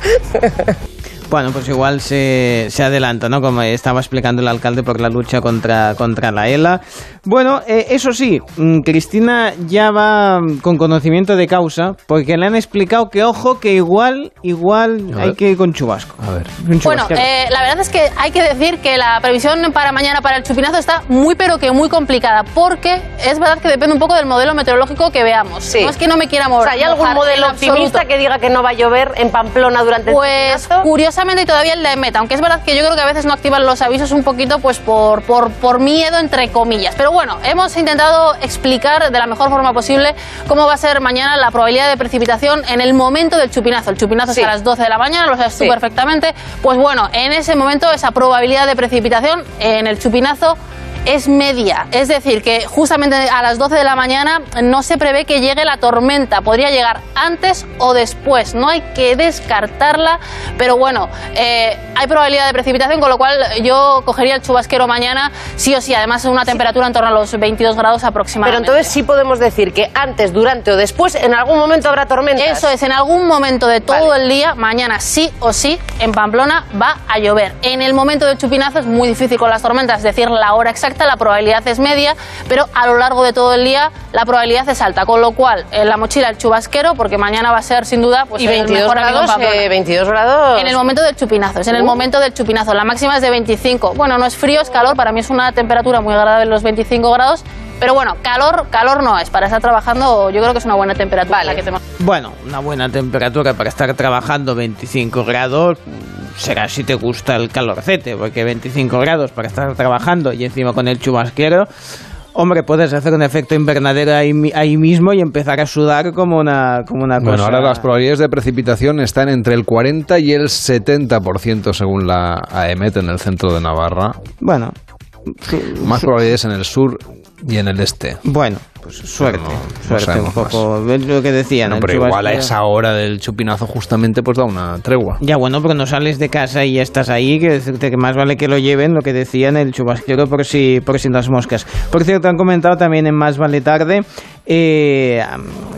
<laughs> Bueno, pues igual se, se adelanta, ¿no? Como estaba explicando el alcalde por la lucha contra, contra la ELA. Bueno, eh, eso sí, mm, Cristina ya va mm, con conocimiento de causa, porque le han explicado que, ojo, que igual, igual A hay que ir con chubasco. A ver. Un Bueno, eh, la verdad es que hay que decir que la previsión para mañana para el chupinazo está muy pero que muy complicada, porque es verdad que depende un poco del modelo meteorológico que veamos. Sí. No es que no me quiera O mover. sea, ¿hay algún modelo optimista que diga que no va a llover en Pamplona durante el Pues chupinazo? Curiosamente todavía el de Meta, aunque es verdad que yo creo que a veces no activan los avisos un poquito pues por, por, por miedo entre comillas. Pero bueno, hemos intentado explicar de la mejor forma posible cómo va a ser mañana la probabilidad de precipitación en el momento del chupinazo. El chupinazo Sí. es a las 12 de la mañana, lo sabes tú perfectamente. Pues bueno, en ese momento esa probabilidad de precipitación en el chupinazo es media. Es decir, que justamente a las 12 de la mañana no se prevé que llegue la tormenta. Podría llegar antes o después. No hay que descartarla. Pero bueno, eh, hay probabilidad de precipitación, con lo cual yo cogería el chubasquero mañana, sí o sí. Además, es una temperatura en torno a los 22 grados Pero aproximadamente. entonces sí podemos decir que antes, durante o después, en algún momento habrá tormentas. Eso es, en algún momento de todo el día, mañana sí o sí, en Pamplona va a llover. En el momento del chupinazo es muy difícil con las tormentas decir la hora exacta, la probabilidad es media, pero a lo largo de todo el día la probabilidad es alta, con lo cual en la mochila el chubasquero, porque mañana va a ser sin duda pues, y el 22 mejor amigo en grados, eh, 22 grados. En el momento del chupinazo, es en el Uh. momento del chupinazo. La máxima es de 25. Bueno, no es frío, es calor. Para mí es una temperatura muy agradable los 25 grados. Pero bueno, calor, calor no es. Para estar trabajando, yo creo que es una buena temperatura. la que tenemos. Bueno, una buena temperatura para estar trabajando 25 grados será si te gusta el calorcete, porque 25 grados para estar trabajando y encima con el chubasquero, hombre, puedes hacer un efecto invernadero ahí, ahí mismo y empezar a sudar como una, como una Bueno, cosa. ahora las probabilidades de precipitación están entre el 40 y el 70% según la AEMET en el centro de Navarra. Bueno, Más probabilidades en el sur y en el este. Bueno, pues suerte, no suerte un poco. Es lo que decían. Pero igual a esa hora del chupinazo justamente pues da una tregua. Ya bueno, pero no sales de casa y ya estás ahí, que decirte que más vale que lo lleven, lo que decían el chubasquero por si, por si las moscas. Por cierto, han comentado también en Más Vale Tarde, eh,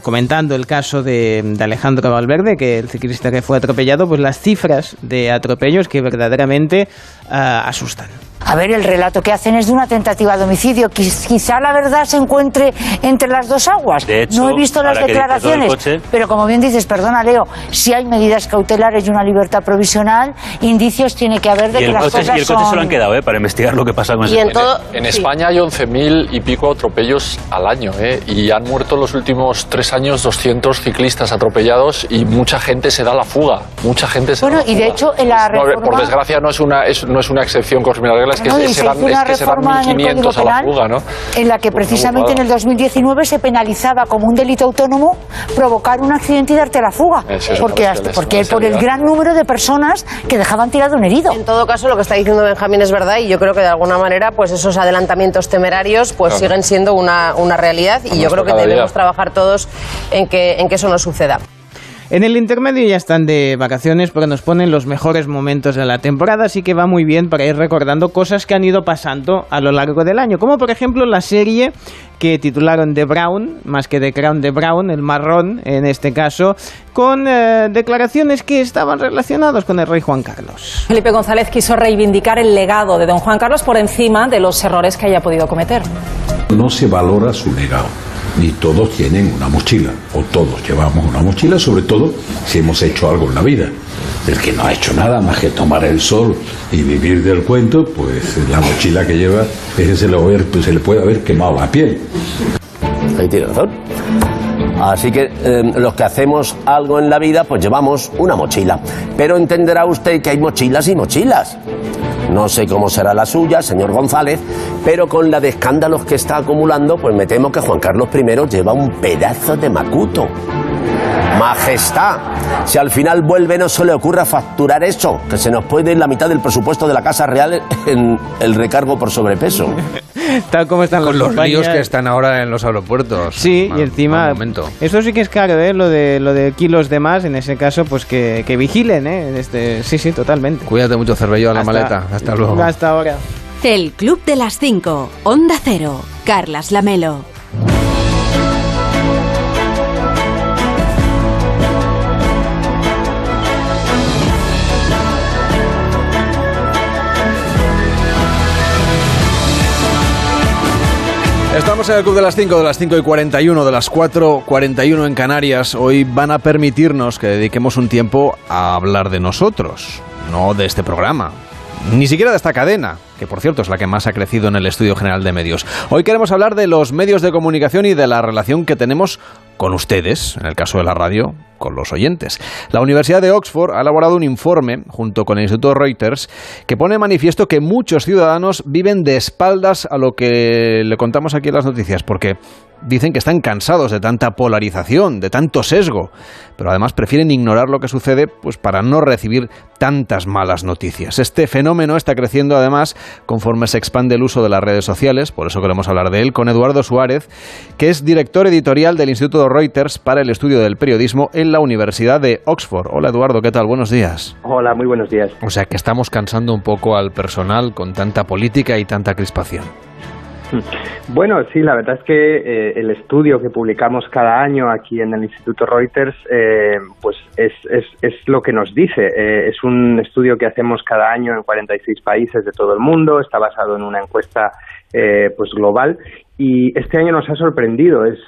comentando el caso de, de Alejandro Valverde, que el ciclista que fue atropellado, pues las cifras de atropellos que verdaderamente ah, asustan. A ver, el relato que hacen es de una tentativa de homicidio. Quiz- Quizá la verdad se encuentre entre las dos aguas. De hecho, no he visto las declaraciones, coche- pero como bien dices, perdona Leo, si hay medidas cautelares y una libertad provisional, indicios tiene que haber de que el, las coche, cosas y el coche son... se lo han quedado, ¿eh? Para investigar lo que pasa con ese coche. En España hay 11.000 y pico atropellos al año, ¿eh? y han muerto en los últimos tres años 200 ciclistas atropellados y mucha gente se da la fuga. Mucha gente se Bueno, da la y de fuga. hecho, en la No, a ver, por reforma- desgracia no es una, es- no es una excepción con la regla, es que No, se, se dan, es que se dan reforma en el 1.500 a la Penal fuga, ¿no? en la que precisamente en el 2019 se penalizaba como un delito autónomo provocar un accidente y darte la fuga. Eso porque hasta- porque por el gran número de personas que dejaban tirado un herido. En todo caso, lo que está diciendo Benjamín es verdad y yo creo que de alguna manera pues esos adelantamientos temerarios pues Claro. siguen siendo una, una realidad y yo creo que día. debemos trabajar todos en que, en que eso no suceda. En el intermedio ya están de vacaciones porque nos ponen los mejores momentos de la temporada, así que va muy bien para ir recordando cosas que han ido pasando a lo largo del año, como por ejemplo la serie que titularon The Brown, más que The Crown, The Brown, el marrón en este caso, con eh, declaraciones que estaban relacionadas con el rey Juan Carlos. Felipe González quiso reivindicar el legado de don Juan Carlos por encima de los errores que haya podido cometer. No se valora su legado. Ni todos tienen una mochila, o todos llevamos una mochila, sobre todo si hemos hecho algo en la vida. El que no ha hecho nada más que tomar el sol y vivir del cuento, pues la mochila que lleva, ese se le, pues se le puede haber quemado la piel. Ahí tiene razón. Así que eh, los que hacemos algo en la vida, pues llevamos una mochila. Pero entenderá usted que hay mochilas y mochilas. No sé cómo será la suya, señor González, pero con la de escándalos que está acumulando, pues me temo que Juan Carlos I lleva un pedazo de macuto. Majestad, si al final vuelve no se le ocurra facturar eso, que se nos puede ir la mitad del presupuesto de la Casa Real en el recargo por sobrepeso. Tal como están Con las los líos compañías. que están ahora en los aeropuertos. Sí, Mal- y encima, eso sí que es caro, ¿eh? Lo de, lo de kilos de más, en ese caso, pues que, que vigilen, ¿eh? Este, sí, sí, totalmente. Cuídate mucho, Cervello, a la Hasta- maleta. Hasta luego. Hasta ahora. El Club de las 5. Onda Cero. Carlas Lamelo. Estamos en el Club de las 5, de las 5 y 41, de las 4, 41 en Canarias. Hoy van a permitirnos que dediquemos un tiempo a hablar de nosotros, no de este programa. Ni siquiera de esta cadena, que por cierto es la que más ha crecido en el Estudio General de Medios. Hoy queremos hablar de los medios de comunicación y de la relación que tenemos con ustedes, en el caso de la radio, con los oyentes. La Universidad de Oxford ha elaborado un informe, junto con el Instituto Reuters, que pone manifiesto que muchos ciudadanos viven de espaldas a lo que le contamos aquí en las noticias, porque dicen que están cansados de tanta polarización, de tanto sesgo, pero además prefieren ignorar lo que sucede pues para no recibir tantas malas noticias. Este fenómeno está creciendo además conforme se expande el uso de las redes sociales, por eso queremos hablar de él con Eduardo Suárez, que es director editorial del Instituto Reuters para el estudio del periodismo en la Universidad de Oxford. Hola Eduardo, ¿qué tal? Buenos días. Hola, muy buenos días. O sea que estamos cansando un poco al personal con tanta política y tanta crispación. <laughs> Bueno, sí, la verdad es que eh, el estudio que publicamos cada año aquí en el Instituto Reuters, eh, pues es, es, es lo que nos dice. Eh, es un estudio que hacemos cada año en 46 países de todo el mundo, está basado en una encuesta eh, pues global y este año nos ha sorprendido. Es,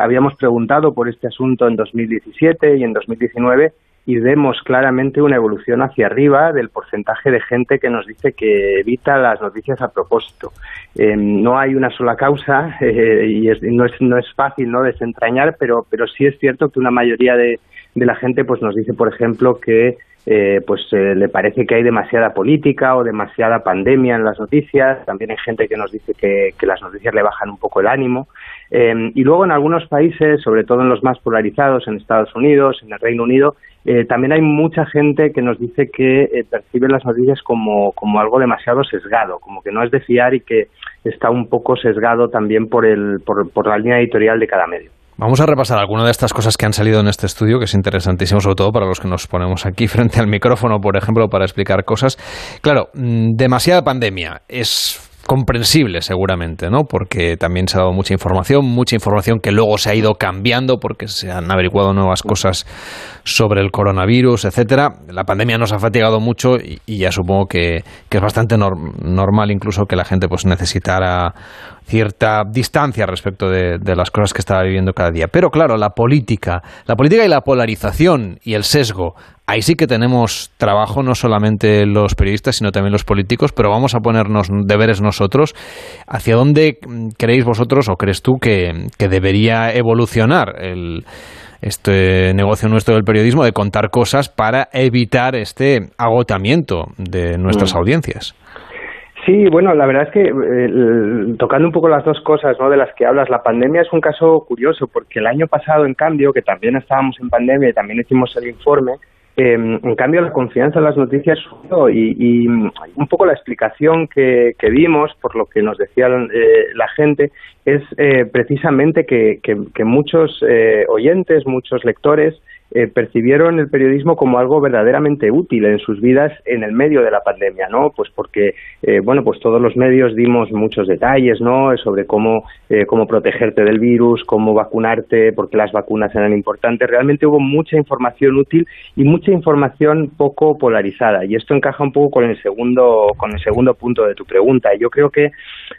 habíamos preguntado por este asunto en 2017 y en 2019 y vemos claramente una evolución hacia arriba del porcentaje de gente que nos dice que evita las noticias a propósito. Eh, no hay una sola causa <laughs> eh, y es- no, es, no es fácil no desentrañar, pero, pero sí es cierto que una mayoría de, de la gente pues nos dice, por ejemplo, que eh, pues eh, le parece que hay demasiada política o demasiada pandemia en las noticias. También hay gente que nos dice que, que las noticias le bajan un poco el ánimo. Eh, y luego en algunos países, sobre todo en los más polarizados, en Estados Unidos, en el Reino Unido, eh, también hay mucha gente que nos dice que eh, percibe las noticias como, como algo demasiado sesgado, como que no es de fiar y que, está un poco sesgado también por, el, por, por la línea editorial de cada medio. Vamos a repasar algunas de estas cosas que han salido en este estudio, que es interesantísimo, sobre todo para los que nos ponemos aquí <laughs> frente al micrófono, por ejemplo, para explicar cosas. Claro, mm, demasiada pandemia es comprensible seguramente, ¿no? Porque también se ha dado mucha información, mucha información que luego se ha ido cambiando porque se han averiguado nuevas cosas sobre el coronavirus, etcétera. La pandemia nos ha fatigado mucho y, ya supongo que, es bastante normal incluso que la gente pues necesitara cierta distancia respecto de, de, las cosas que estaba viviendo cada día. Pero claro, la política, la política y la polarización y el sesgo ahí sí que tenemos trabajo no solamente los periodistas, sino también los políticos, pero vamos a ponernos deberes nosotros. ¿Hacia dónde creéis vosotros o crees tú que, debería evolucionar el, este negocio nuestro del periodismo de contar cosas para evitar este agotamiento de nuestras mm. audiencias? Sí, bueno, la verdad es que eh, tocando un poco las dos cosas ¿no? de las que hablas, la pandemia es un caso curioso porque el año pasado, en cambio, que también estábamos en pandemia y también hicimos el informe, Em, en cambio, la confianza en las noticias subió y, un poco la explicación que, vimos, por lo que nos decía eh, la gente, es eh, precisamente que, que muchos eh, oyentes, muchos lectores, eh, percibieron el periodismo como algo verdaderamente útil en sus vidas en el medio de la pandemia, ¿no? Pues porque, eh, bueno, pues todos los medios dimos muchos detalles, ¿no? Sobre cómo, eh, cómo protegerte del virus, cómo vacunarte, porque las vacunas eran importantes. Realmente hubo mucha información útil y mucha información poco polarizada. Y esto encaja un poco con el segundo, con el segundo punto de tu pregunta. Yo creo que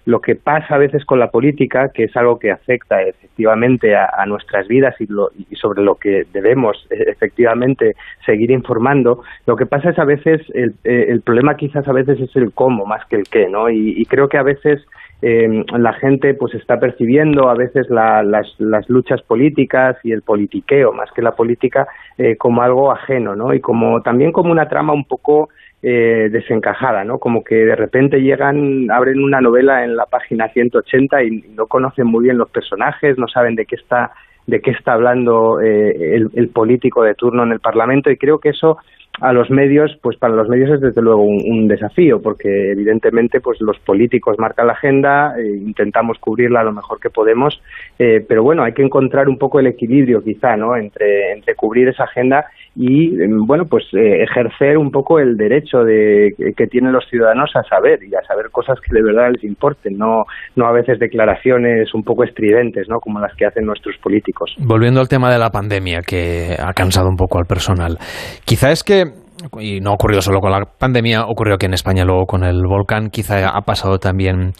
lo que pasa a veces con la política, que es algo que afecta efectivamente a, nuestras vidas y, y sobre lo que debemos efectivamente seguir informando. Lo que pasa es a veces, el, eh, el problema quizás a veces es el cómo más que el qué, ¿no? Y, creo que a veces eh, la gente pues está percibiendo a veces las, las, luchas políticas y el politiqueo más que la política como algo ajeno, ¿no? Y como también como una trama un poco desencajada, ¿no? Como que de repente llegan, abren una novela en la página 180 y no conocen muy bien los personajes, no saben de qué está de qué está hablando eh, el, político de turno en el Parlamento y creo que eso a los medios, pues para los medios es desde luego un, desafío, porque evidentemente pues los políticos marcan la agenda, eh, intentamos cubrirla lo mejor que podemos, eh, pero bueno, hay que encontrar un poco el equilibrio quizá, ¿no? Entre, entre cubrir esa agenda y, em, bueno, pues eh, ejercer un poco el derecho de, que tienen los ciudadanos a saber y a saber cosas que de verdad les importen, no, no a veces declaraciones un poco estridentes, ¿no? Como las que hacen nuestros políticos. Volviendo al tema de la pandemia, que ha cansado un poco al personal, quizá es que y no ha ocurrido solo con la pandemia, ocurrió aquí en España luego con el volcán, quizá ha pasado también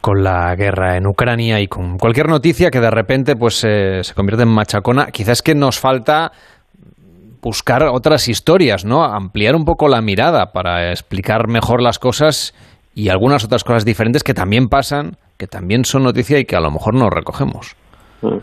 con la guerra en Ucrania y con cualquier noticia que de repente pues se convierte en machacona, quizás es que nos falta buscar otras historias, ¿no? Ampliar un poco la mirada para explicar mejor las cosas y algunas otras cosas diferentes que también pasan, que también son noticia y que a lo mejor no recogemos. Mm.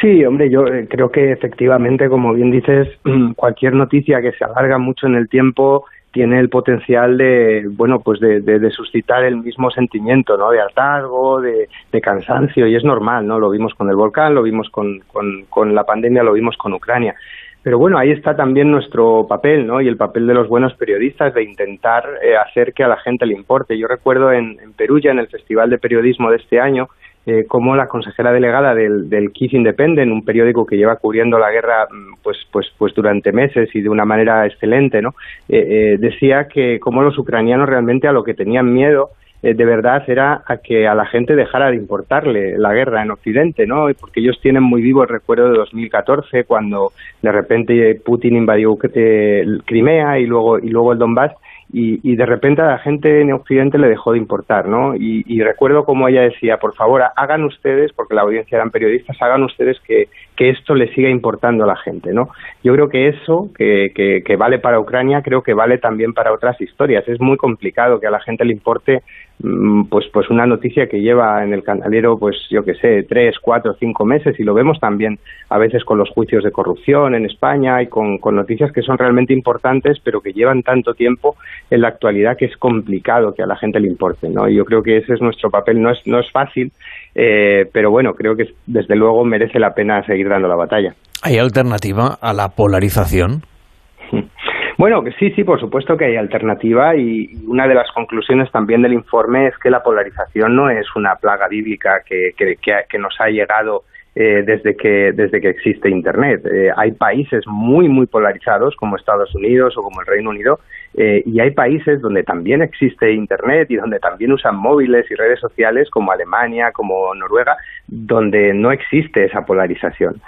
Sí, hombre, yo eh, creo que efectivamente, como bien dices, <clears throat> cualquier noticia que se alarga mucho en el tiempo tiene el potencial de, bueno, pues de, suscitar el mismo sentimiento, ¿no? De hartazgo, de, cansancio, y es normal, ¿no? Lo vimos con el volcán, lo vimos con, con, con la pandemia, lo vimos con Ucrania. Pero bueno, ahí está también nuestro papel, ¿no? Y el papel de los buenos periodistas de intentar eh, hacer que a la gente le importe. Yo recuerdo en, en Perugia, en el Festival de Periodismo de este año, eh, como la consejera delegada del, del Kiss Independent, un periódico que lleva cubriendo la guerra mm, pues, pues, pues durante meses y de una manera excelente, ¿no? Eh, decía que como los ucranianos realmente a lo que tenían miedo de verdad era a que a la gente dejara de importarle la guerra en Occidente, ¿no? Porque ellos tienen muy vivo el recuerdo de 2014 cuando de repente Putin invadió Crimea y luego y luego el Donbass y, de repente a la gente en Occidente le dejó de importar, ¿no? Y, recuerdo como ella decía, por favor, hagan ustedes, porque la audiencia eran periodistas, hagan ustedes que, esto le siga importando a la gente, ¿no? Yo creo que eso, que, que, que, vale para Ucrania, creo que vale también para otras historias. Es muy complicado que a la gente le importe pues pues una noticia que lleva en el canalero pues yo que sé tres cuatro cinco meses y lo vemos también a veces con los juicios de corrupción en España y con, noticias que son realmente importantes pero que llevan tanto tiempo en la actualidad que es complicado que a la gente le importe no y yo creo que ese es nuestro papel. No es no es fácil eh, pero bueno creo que desde luego merece la pena seguir dando la batalla. Hay alternativa a la polarización Bueno, que sí, sí, por supuesto que hay alternativa y una de las conclusiones también del informe es que la polarización no es una plaga bíblica que, que, que nos ha llegado eh, desde, que, desde que existe Internet. Eh, hay países muy, muy polarizados como Estados Unidos o como el Reino Unido eh, y hay países donde también existe Internet y donde también usan móviles y redes sociales como Alemania, como Noruega, donde no existe esa polarización.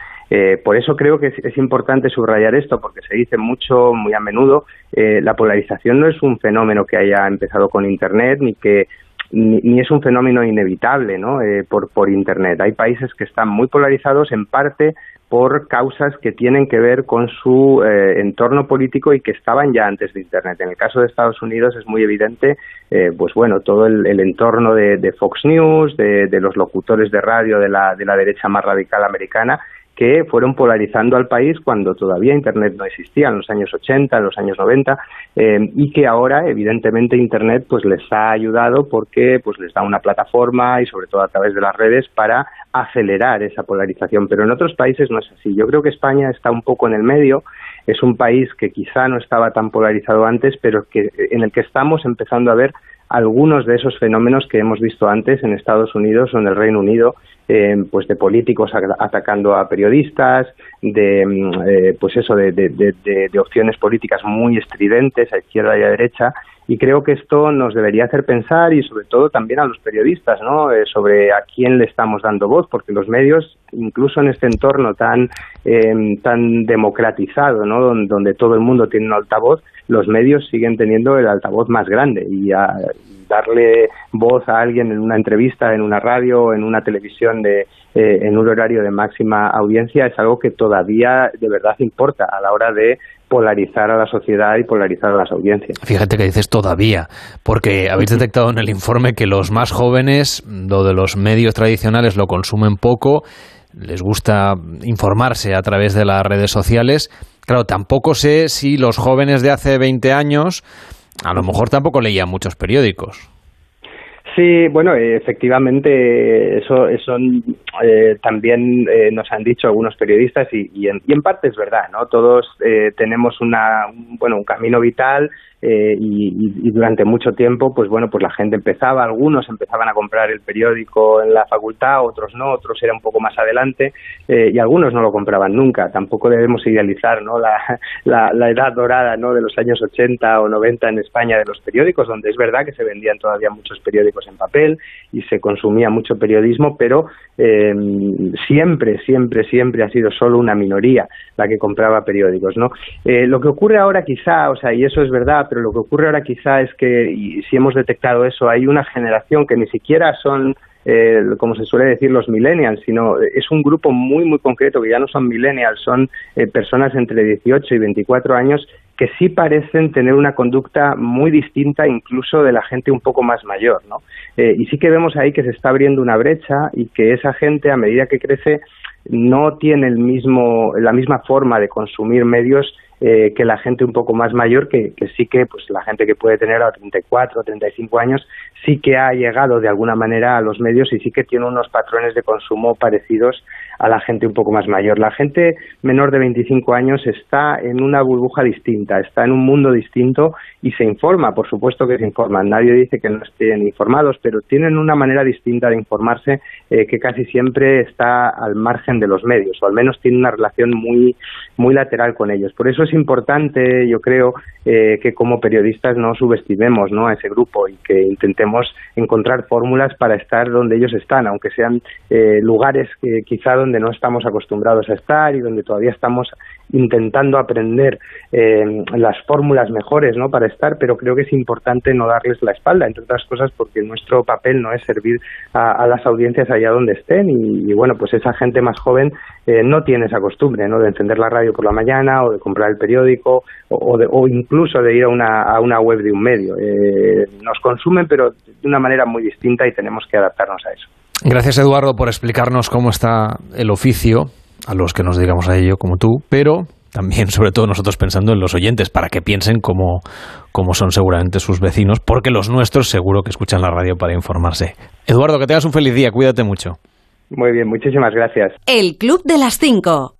por eso creo que es, es, importante subrayar esto, porque se dice mucho, muy a menudo, la polarización no es un fenómeno que haya empezado con Internet ni que ni, es un fenómeno inevitable ¿no? Eh, por, por Internet. Hay países que están muy polarizados en parte por causas que tienen que ver con su eh, entorno político y que estaban ya antes de Internet. En el caso de Estados Unidos es muy evidente, eh, pues bueno, todo el, entorno de, Fox News, de, de, los locutores de radio de la, de la derecha más radical americana, que fueron polarizando al país cuando todavía Internet no existía, en los años 80, en los años 90, eh, y que ahora, evidentemente, Internet pues les ha ayudado porque pues les da una plataforma y sobre todo a través de las redes para acelerar esa polarización. Pero en otros países no es así. Yo creo que España está un poco en el medio. Es un país que quizá no estaba tan polarizado antes, pero que en el que estamos empezando a ver algunos de esos fenómenos que hemos visto antes en Estados Unidos o en el Reino Unido, eh, pues de políticos atacando a periodistas, de mm, eh, pues eso, de, de, opciones políticas muy estridentes a izquierda y a derecha, y creo que esto nos debería hacer pensar y sobre todo también a los periodistas, ¿no? Eh, sobre a quién le estamos dando voz, porque los medios, incluso en este entorno tan tan democratizado, ¿no? Donde, donde todo el mundo tiene un altavoz, los medios siguen teniendo el altavoz más grande y darle voz a alguien en una entrevista, en una radio, en una televisión de, eh, en un horario de máxima audiencia es algo que todavía de verdad importa a la hora de polarizar a la sociedad y polarizar a las audiencias. Fíjate que dices todavía, porque habéis detectado en el informe que los más jóvenes, lo de los medios tradicionales, lo consumen poco, les gusta informarse a través de las redes sociales Claro, tampoco sé si los jóvenes de hace 20 años a lo mejor tampoco leían muchos periódicos. Sí, bueno, efectivamente, eso, eso eh, también eh, nos han dicho algunos periodistas y, y, en, y, en, parte es verdad, ¿no? Todos eh, tenemos una, bueno, un camino vital eh, y, durante mucho tiempo, pues bueno, pues la gente empezaba, algunos empezaban a comprar el periódico en la facultad, otros no, otros era un poco más adelante eh, y algunos no lo compraban nunca. Tampoco debemos idealizar, ¿no? La, la, edad dorada, ¿no? De los años 80 o 90 en España de los periódicos, donde es verdad que se vendían todavía muchos periódicos en papel y se consumía mucho periodismo, pero eh, siempre, siempre, siempre ha sido solo una minoría la que compraba periódicos, ¿no? lo que ocurre ahora quizá, o sea, y eso es verdad, pero lo que ocurre ahora quizá es que, y si hemos detectado eso, hay una generación que ni siquiera son, eh, como se suele decir, los millennials, sino es un grupo muy, muy concreto, que ya no son millennials, son eh, personas entre 18 y 24 años que sí parecen tener una conducta muy distinta incluso de la gente un poco más mayor, ¿no? Eh, y sí que vemos ahí que se está abriendo una brecha y que esa gente, a medida que crece, no tiene el mismo, la misma forma de consumir medios eh, que la gente un poco más mayor, que, que, sí que, pues la gente que puede tener a 34 o 35 años, sí que ha llegado de alguna manera a los medios y sí que tiene unos patrones de consumo parecidos a la gente un poco más mayor. La gente menor de 25 años está en una burbuja distinta, está en un mundo distinto y se informa, por supuesto que se informan. Nadie dice que no estén informados, pero tienen una manera distinta de informarse eh, que casi siempre está al margen de los medios, o al menos tiene una relación muy, muy lateral con ellos. Por eso es importante, yo creo, eh, que como periodistas no subestimemos ¿no? a ese grupo y que intentemos encontrar fórmulas para estar donde ellos están, aunque sean eh, lugares que quizá donde no estamos acostumbrados a estar y donde todavía estamos intentando aprender eh, las fórmulas mejores ¿no? para estar, pero creo que es importante no darles la espalda, entre otras cosas porque nuestro papel no es servir a, las audiencias allá donde estén y, bueno, pues esa gente más joven no tiene esa costumbre ¿no? de encender la radio por la mañana o de comprar el periódico o, o incluso de ir a una, a una web de un medio. Eh, nos consumen, pero de una manera muy distinta y tenemos que adaptarnos a eso. Gracias, Eduardo, por explicarnos cómo está el oficio, a los que nos digamos a ello como tú, pero también, sobre todo nosotros pensando en los oyentes, para que piensen cómo, cómo son seguramente sus vecinos, porque los nuestros seguro que escuchan la radio para informarse. Eduardo, que tengas un feliz día, cuídate mucho. Muy bien, muchísimas gracias. El Club de las Cinco.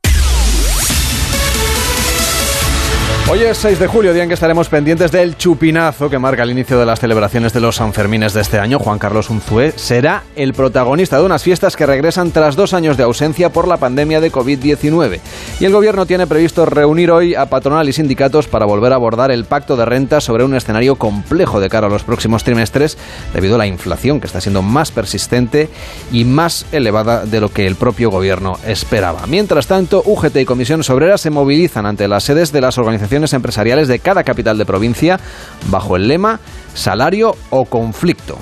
Hoy es 6 de julio, día en que estaremos pendientes del chupinazo que marca el inicio de las celebraciones de los Sanfermines de este año. Juan Carlos Unzué será el protagonista de unas fiestas que regresan tras dos años de ausencia por la pandemia de COVID-19. Y el gobierno tiene previsto reunir hoy a patronal y sindicatos para volver a abordar el pacto de renta sobre un escenario complejo de cara a los próximos trimestres debido a la inflación que está siendo más persistente y más elevada de lo que el propio gobierno esperaba. Mientras tanto, UGT y Comisiones Obreras se movilizan ante las sedes de las organizaciones empresariales de cada capital de provincia bajo el lema salario o conflicto.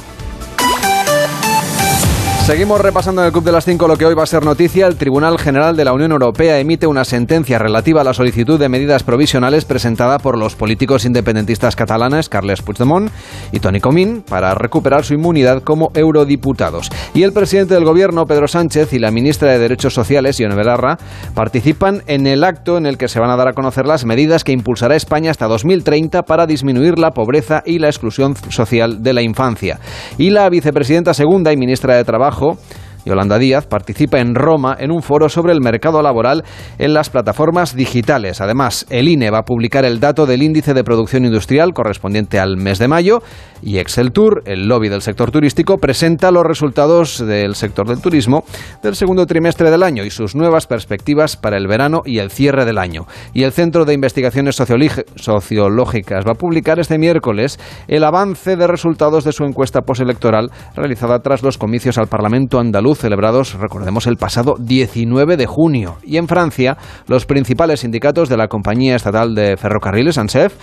Seguimos repasando en el Club de las 5 lo que hoy va a ser noticia. El Tribunal General de la Unión Europea emite una sentencia relativa a la solicitud de medidas provisionales presentada por los políticos independentistas catalanes Carles Puigdemont y Toni Comín para recuperar su inmunidad como eurodiputados. Y el presidente del gobierno, Pedro Sánchez, y la ministra de Derechos Sociales, Ione Belarra, participan en el acto en el que se van a dar a conocer las medidas que impulsará España hasta 2030 para disminuir la pobreza y la exclusión social de la infancia. Y la vicepresidenta segunda y ministra de Trabajo, trabajo Yolanda Díaz participa en Roma en un foro sobre el mercado laboral en las plataformas digitales. Además, el INE va a publicar el dato del índice de producción industrial correspondiente al mes de mayo y Excel Tour, el lobby del sector turístico, presenta los resultados del sector del turismo del segundo trimestre del año y sus nuevas perspectivas para el verano y el cierre del año. Y el Centro de Investigaciones Sociológicas va a publicar este miércoles el avance de resultados de su encuesta postelectoral realizada tras los comicios al Parlamento andaluz celebrados, recordemos, el pasado 19 de junio. Y en Francia, los principales sindicatos de la compañía estatal de ferrocarriles, ANSEF,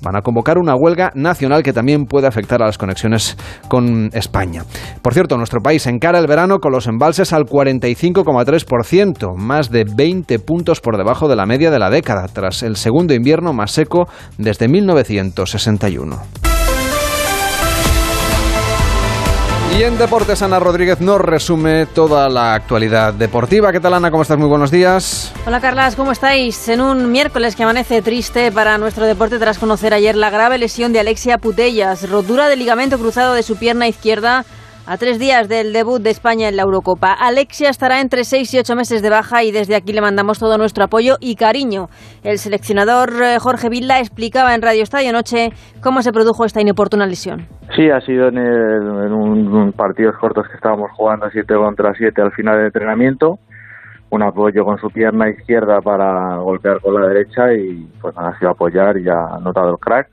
van a convocar una huelga nacional que también puede afectar a las conexiones con España. Por cierto, nuestro país encara el verano con los embalses al 45,3%, más de 20 puntos por debajo de la media de la década, tras el segundo invierno más seco desde 1961. Y en Deportes, Ana Rodríguez nos resume toda la actualidad deportiva. ¿Qué tal, Ana? ¿Cómo estás? Muy buenos días. Hola, Carlas. ¿Cómo estáis? En un miércoles que amanece triste para nuestro deporte tras conocer ayer la grave lesión de Alexia Putellas, rotura del ligamento cruzado de su pierna izquierda a tres días del debut de España en la Eurocopa. Alexia estará entre seis y ocho meses de baja y desde aquí le mandamos todo nuestro apoyo y cariño. El seleccionador eh, Jorge Villa explicaba en Radio Estadio Noche cómo se produjo esta inoportuna lesión. Sí, ha sido en, un, partidos cortos que estábamos jugando 7 contra 7 al final del entrenamiento. Un apoyo con su pierna izquierda para golpear con la derecha y pues ha sido apoyar y ha notado el crack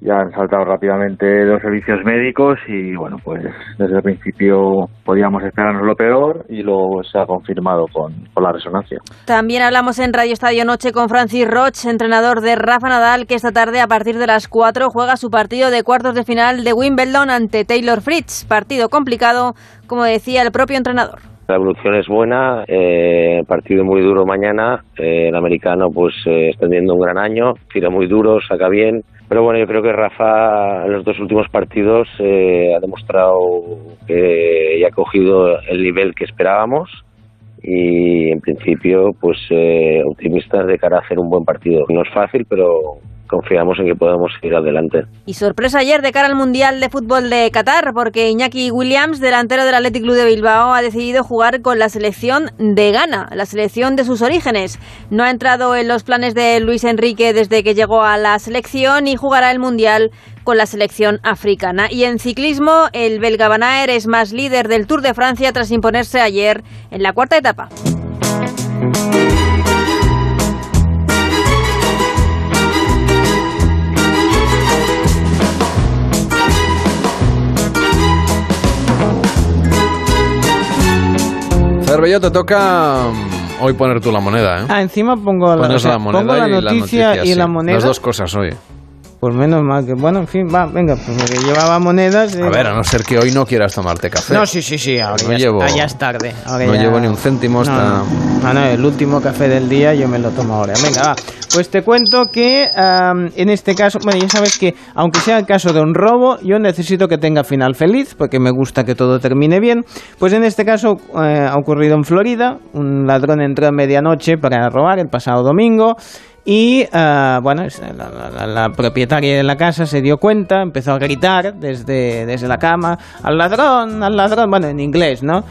ya han saltado rápidamente los servicios médicos y bueno, pues desde el principio podíamos esperarnos lo peor y luego se ha confirmado con, la resonancia. También hablamos en Radio Estadio Noche con Francis Roch, entrenador de Rafa Nadal, que esta tarde a partir de las 4 juega su partido de cuartos de final de Wimbledon ante Taylor Fritz. Partido complicado, como decía el propio entrenador. La evolución es buena, eh, partido muy duro mañana, eh, el americano pues eh, extendiendo un gran año, tira muy duro, saca bien, pero bueno, yo creo que Rafa en los dos últimos partidos eh, ha demostrado que ha cogido el nivel que esperábamos y en principio pues eh, optimistas de cara a hacer un buen partido. No es fácil, pero confiamos en que podamos ir adelante. Y sorpresa ayer de cara al Mundial de Fútbol de Qatar, porque Iñaki Williams, delantero del Athletic Club de Bilbao, ha decidido jugar con la selección de Ghana, la selección de sus orígenes. No ha entrado en los planes de Luis Enrique desde que llegó a la selección y jugará el Mundial con la selección africana. Y en ciclismo, el belga Van es más líder del Tour de Francia tras imponerse ayer en la cuarta etapa. Cervello, te toca mm, hoy poner tú la moneda, ¿eh? Ah, encima pongo la, la moneda pongo la noticia y, la, moneda. Las dos cosas hoy. Por menos mal que, bueno, en fin, va, venga, pues porque llevaba monedas. A ver, a no ser que hoy no quieras tomarte café. No, sí, sí, sí, ahora no ya, llevo, ah, ya es tarde. no llevo ni un céntimo hasta. No, no, el último café del día yo me lo tomo ahora. Venga, va. Pues te cuento que en este caso, bueno, ya sabes que aunque sea el caso de un robo, yo necesito que tenga final feliz, porque me gusta que todo termine bien. Pues en este caso eh, ha ocurrido en Florida, un ladrón entró a medianoche para robar el pasado domingo. Y uh, bueno, la, propietaria de la casa se dio cuenta, empezó a gritar desde, desde la cama, al ladrón, al ladrón, bueno, en inglés, ¿no?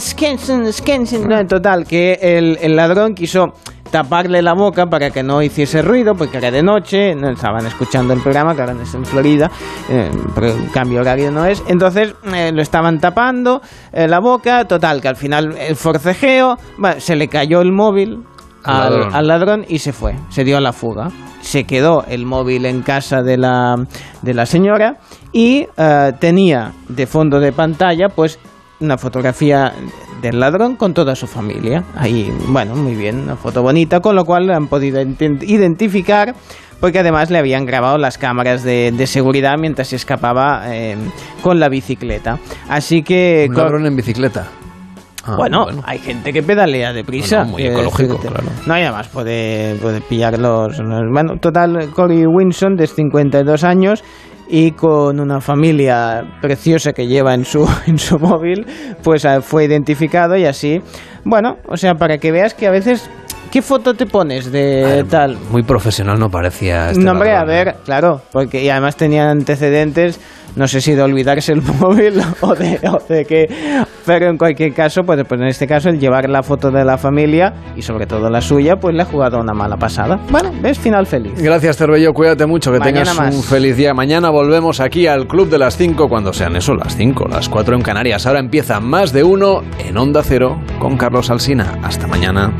Skenson, Skenson, no, en total, que el, el ladrón quiso taparle la boca para que no hiciese ruido, porque era de noche, no estaban escuchando el programa, que ahora es en Florida, eh, pero el cambio horario no es. Entonces eh, lo estaban tapando eh, la boca, total, que al final el forcejeo, se le cayó el móvil Al ladrón. al ladrón y se fue, se dio a la fuga. Se quedó el móvil en casa de la, de la señora y eh, tenía de fondo de pantalla pues una fotografía del ladrón con toda su familia. Ahí, bueno, muy bien, una foto bonita, con lo cual han podido identificar porque además le habían grabado las cámaras de, de seguridad mientras se escapaba eh, con la bicicleta. Así que... Un ladrón en bicicleta. Ah, bueno, hay gente que pedalea deprisa. Bueno, muy ecológico, claro. No, y además puede, puede pillar los, los- Bueno, total, Corey Winson, de 52 años y con una familia preciosa que lleva en su, <laughs> en su móvil, pues eh, fue identificado y así. Bueno, o sea, para que veas que a veces. ¿Qué foto te pones de tal? Muy profesional no parecía este No, hombre, a ladrón, ¿eh? ver, claro, porque y además tenía antecedentes, no sé si de olvidarse el <laughs> móvil o de, o de que, pero en cualquier caso, pues, pues en este caso el llevar la foto de la familia y sobre todo la suya, pues le ha jugado una mala pasada. Bueno, ves, final feliz. Gracias, Cervello. Cuídate mucho, que Mañana tengas más. un feliz día. Mañana volvemos aquí al Club de las 5 cuando sean eso, las 5, las 4 en Canarias. Ahora empieza más de uno en Onda Cero con Carlos Alsina. Hasta mañana.